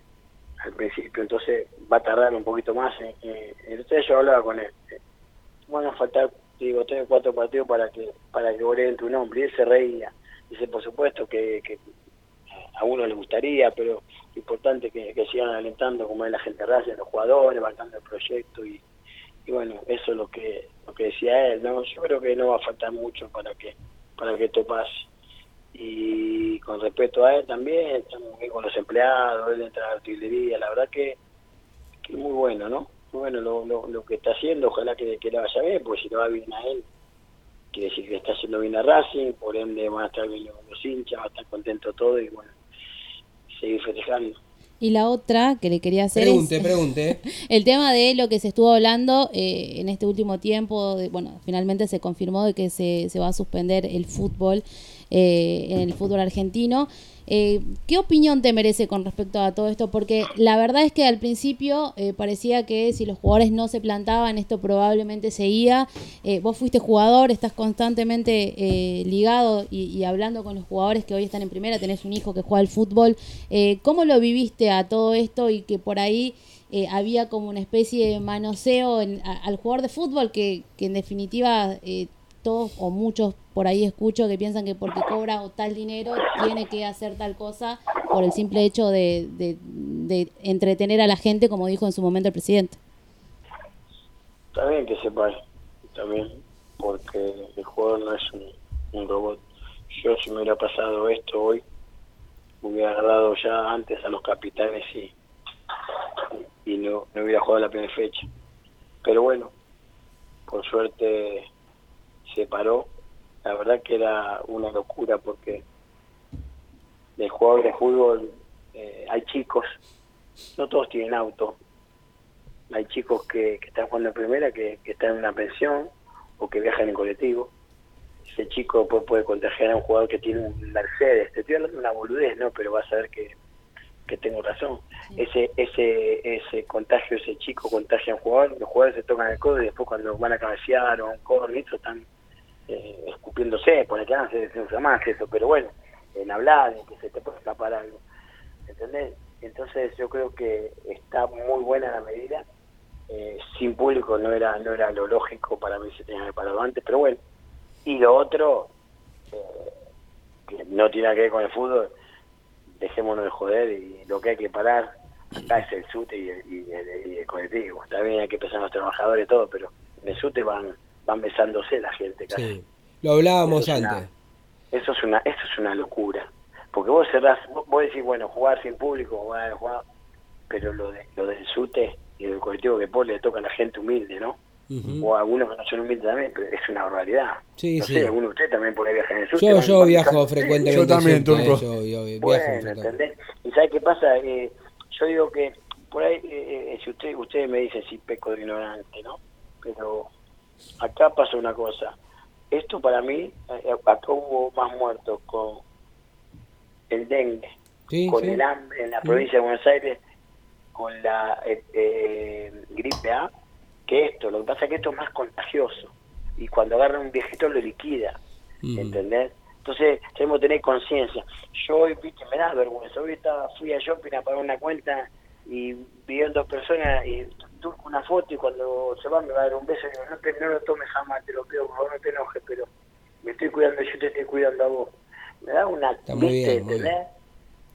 Speaker 11: al principio, entonces va a tardar un poquito más. En, en- el otro día yo hablaba con él, van a faltar, digo, tres o cuatro partidos para que para que goleen tu nombre, y él se reía. Dice, por supuesto que, que a uno le gustaría, pero importante que, sigan alentando como es la gente de Racing, los jugadores, marcando el proyecto y, bueno, eso es lo que lo que decía él, ¿no? Yo creo que no va a faltar mucho para que para que esto pase. Y con respecto a él también, estamos bien con los empleados, él entra a la artillería, la verdad que, que muy bueno, ¿no? Bueno lo, lo, lo que está haciendo, ojalá que, que le vaya bien, porque si le va bien a él, quiere decir que está haciendo bien a Racing, por ende van a estar bien los, los hinchas, va a estar contento todo y bueno, seguir festejando.
Speaker 6: Y la otra que le quería hacer
Speaker 2: Pregunte,
Speaker 6: es
Speaker 2: pregunte.
Speaker 6: el tema de lo que se estuvo hablando eh, en este último tiempo. De, bueno, finalmente se confirmó de que se, se va a suspender el fútbol eh, en el fútbol argentino. Eh, ¿Qué opinión te merece con respecto a todo esto? Porque la verdad es que al principio eh, parecía que si los jugadores no se plantaban, esto probablemente seguía. Eh, vos fuiste jugador, estás constantemente eh, ligado y, hablando con los jugadores que hoy están en primera, tenés un hijo que juega al fútbol. Eh, ¿Cómo lo viviste a todo esto y que por ahí había como una especie de manoseo en- a- al jugador de fútbol que, que en definitiva todos o muchos por ahí escucho que piensan que porque cobra o tal dinero tiene que hacer tal cosa por el simple hecho de, entretener a la gente, como dijo en su momento el presidente.
Speaker 11: Está bien que sepa, está bien, porque el jugador no es un, un robot. Yo si me hubiera pasado esto hoy, hubiera agarrado ya antes a los capitanes y, y no, no hubiera jugado la primera fecha. Pero bueno, por suerte se paró. La verdad que era una locura porque de jugador de fútbol eh, hay chicos, no todos tienen auto, hay chicos que, que están jugando en primera que, que están en una pensión o que viajan en colectivo. Ese chico después puede contagiar a un jugador que tiene un Mercedes. Te estoy hablando de una boludez, ¿no? Pero vas a ver que, que tengo razón. Ese ese ese contagio, ese chico contagia a un jugador, los jugadores se tocan el codo y después cuando van a cabecear o a un corner, están eh, escupiéndose, por acá se, se usa más eso, pero bueno, en hablar, en que se te puede escapar algo. ¿Entendés? Entonces yo creo que está muy buena la medida. Eh, sin público no era no era lo lógico para mí se tenía que parado antes, pero bueno. Y lo otro, eh, que no tiene que ver con el fútbol, dejémonos de joder y lo que hay que parar acá es el SUTE y el, y el- y colectivo. También hay que pensar en los trabajadores y todo, pero en el SUTE van, van besándose la gente casi.
Speaker 2: Sí. Lo hablábamos
Speaker 11: Eso es una-
Speaker 2: antes.
Speaker 11: Eso es una, eso es una locura. Porque vos cerrás, vos, vos decís, bueno, jugar sin público, bueno, jugar, pero lo, de, lo del SUTE y del colectivo que pone le toca a la gente humilde, ¿no? O a algunos que no son humildes también, pero es una barbaridad.
Speaker 2: Sí,
Speaker 11: no
Speaker 2: sí.
Speaker 11: sé, alguno de ustedes también pone viaje en el SUTE.
Speaker 2: Yo, yo viajo frecuentemente.
Speaker 5: Yo también, Turco.
Speaker 2: Yo, yo viajo
Speaker 11: Bueno,
Speaker 2: frecuentemente.
Speaker 11: ¿entendés? ¿Y sabes qué pasa? Eh, yo digo que por ahí, eh, eh, si usted, ustedes me dicen si peco de ignorante, ¿no? Pero acá pasa una cosa. Esto para mí, eh, acá hubo más muertos con el dengue,
Speaker 2: Sí,
Speaker 11: con
Speaker 2: sí.
Speaker 11: el hambre en la
Speaker 2: Sí.
Speaker 11: provincia de Buenos Aires, con la eh, eh, gripe A, que esto. Lo que pasa es que esto es más contagioso. Y cuando agarra un viejito lo liquida.
Speaker 2: Mm.
Speaker 11: ¿entendés? Entonces tenemos que tener conciencia. Yo hoy, viste, me da vergüenza. Hoy estaba, fui a shopping a pagar una cuenta y vieron dos personas y una foto y cuando se va me va a dar un beso y digo, no, te, no lo tomes jamás, te lo pido, por favor, no te enojes, pero me estoy cuidando, yo te estoy cuidando a vos. Me da una
Speaker 2: Está muy
Speaker 11: ¿viste?
Speaker 2: bien, muy bien.
Speaker 11: ¿entendés?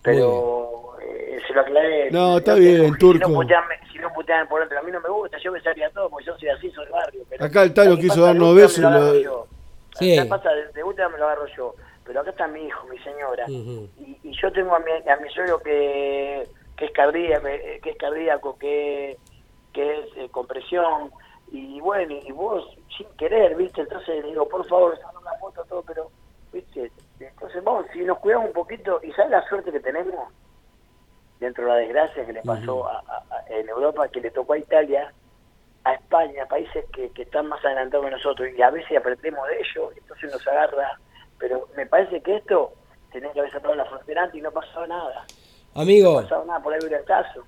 Speaker 11: Pero eh, se lo aclaré.
Speaker 5: No, está
Speaker 11: te-
Speaker 5: bien,
Speaker 11: si
Speaker 5: turco.
Speaker 11: No si no putean por dentro, a mí no me gusta, yo besaría todo porque yo soy así, soy barrio. Pero
Speaker 5: Acá el Talo
Speaker 11: ¿qué
Speaker 5: quiso darnos besos y
Speaker 11: me lo agarro
Speaker 5: lo-
Speaker 11: yo.
Speaker 2: Sí.
Speaker 11: ¿Qué pasa? De, de última me lo agarro yo. Pero acá está mi hijo, mi señora. Y yo tengo a mi, a mi suegro que, que es cardíaco, que es cardíaco, que, que es eh, compresión. Y bueno, y vos sin querer, ¿viste? Entonces le digo, por favor, saca una foto, todo, pero, ¿viste? Entonces vamos, si nos cuidamos un poquito, ¿y sabes la suerte que tenemos? Dentro de la desgracia que le pasó a- a- a- en Europa, que le tocó a Italia, a España, países que, que están más adelantados que nosotros, y a veces aprendemos de ellos, entonces nos agarra. Pero me parece que esto tenía que haber cerrado la frontera antes y no pasaba nada.
Speaker 2: Amigo,
Speaker 11: No pasaba nada, por ahí caso.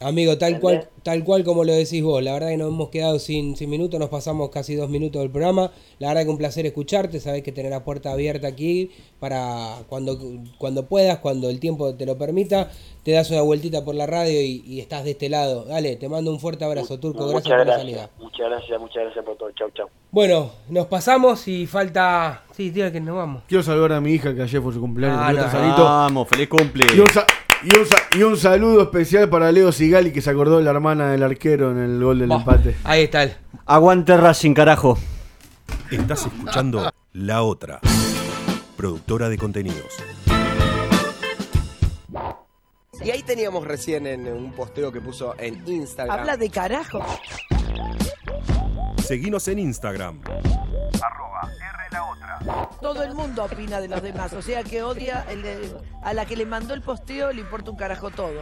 Speaker 2: Amigo, tal
Speaker 11: ¿Entendés?
Speaker 2: cual, tal cual como lo decís vos. La verdad que nos hemos quedado sin, sin minutos, nos pasamos casi dos minutos del programa. La verdad que un placer escucharte, sabés que tener la puerta abierta aquí para cuando, cuando puedas, cuando el tiempo te lo permita, te das una vueltita por la radio y, y estás de este lado. Dale, te mando un fuerte abrazo, Turco, gracias
Speaker 11: muchas
Speaker 2: por la
Speaker 11: gracias,
Speaker 2: salida.
Speaker 11: muchas gracias, muchas gracias por todo. Chau, chau.
Speaker 2: Bueno, nos pasamos y falta... Sí, tía, que nos vamos.
Speaker 5: Quiero saludar a mi hija que ayer fue su cumpleaños.
Speaker 2: Ah, no.
Speaker 7: Vamos, feliz cumple.
Speaker 5: Y, un y un saludo especial para Leo Sigali que se acordó de la hermana del arquero en el gol del
Speaker 2: Bah,
Speaker 5: empate.
Speaker 2: Ahí está el...
Speaker 7: Aguante Racing, carajo.
Speaker 12: Estás escuchando La Otra, productora de contenidos.
Speaker 13: Y ahí teníamos recién en un posteo que puso en Instagram.
Speaker 14: Habla de carajo.
Speaker 12: Seguinos en Instagram.
Speaker 14: Todo el mundo opina de los demás, o sea que odia a la que le mandó el posteo, le importa un carajo todo.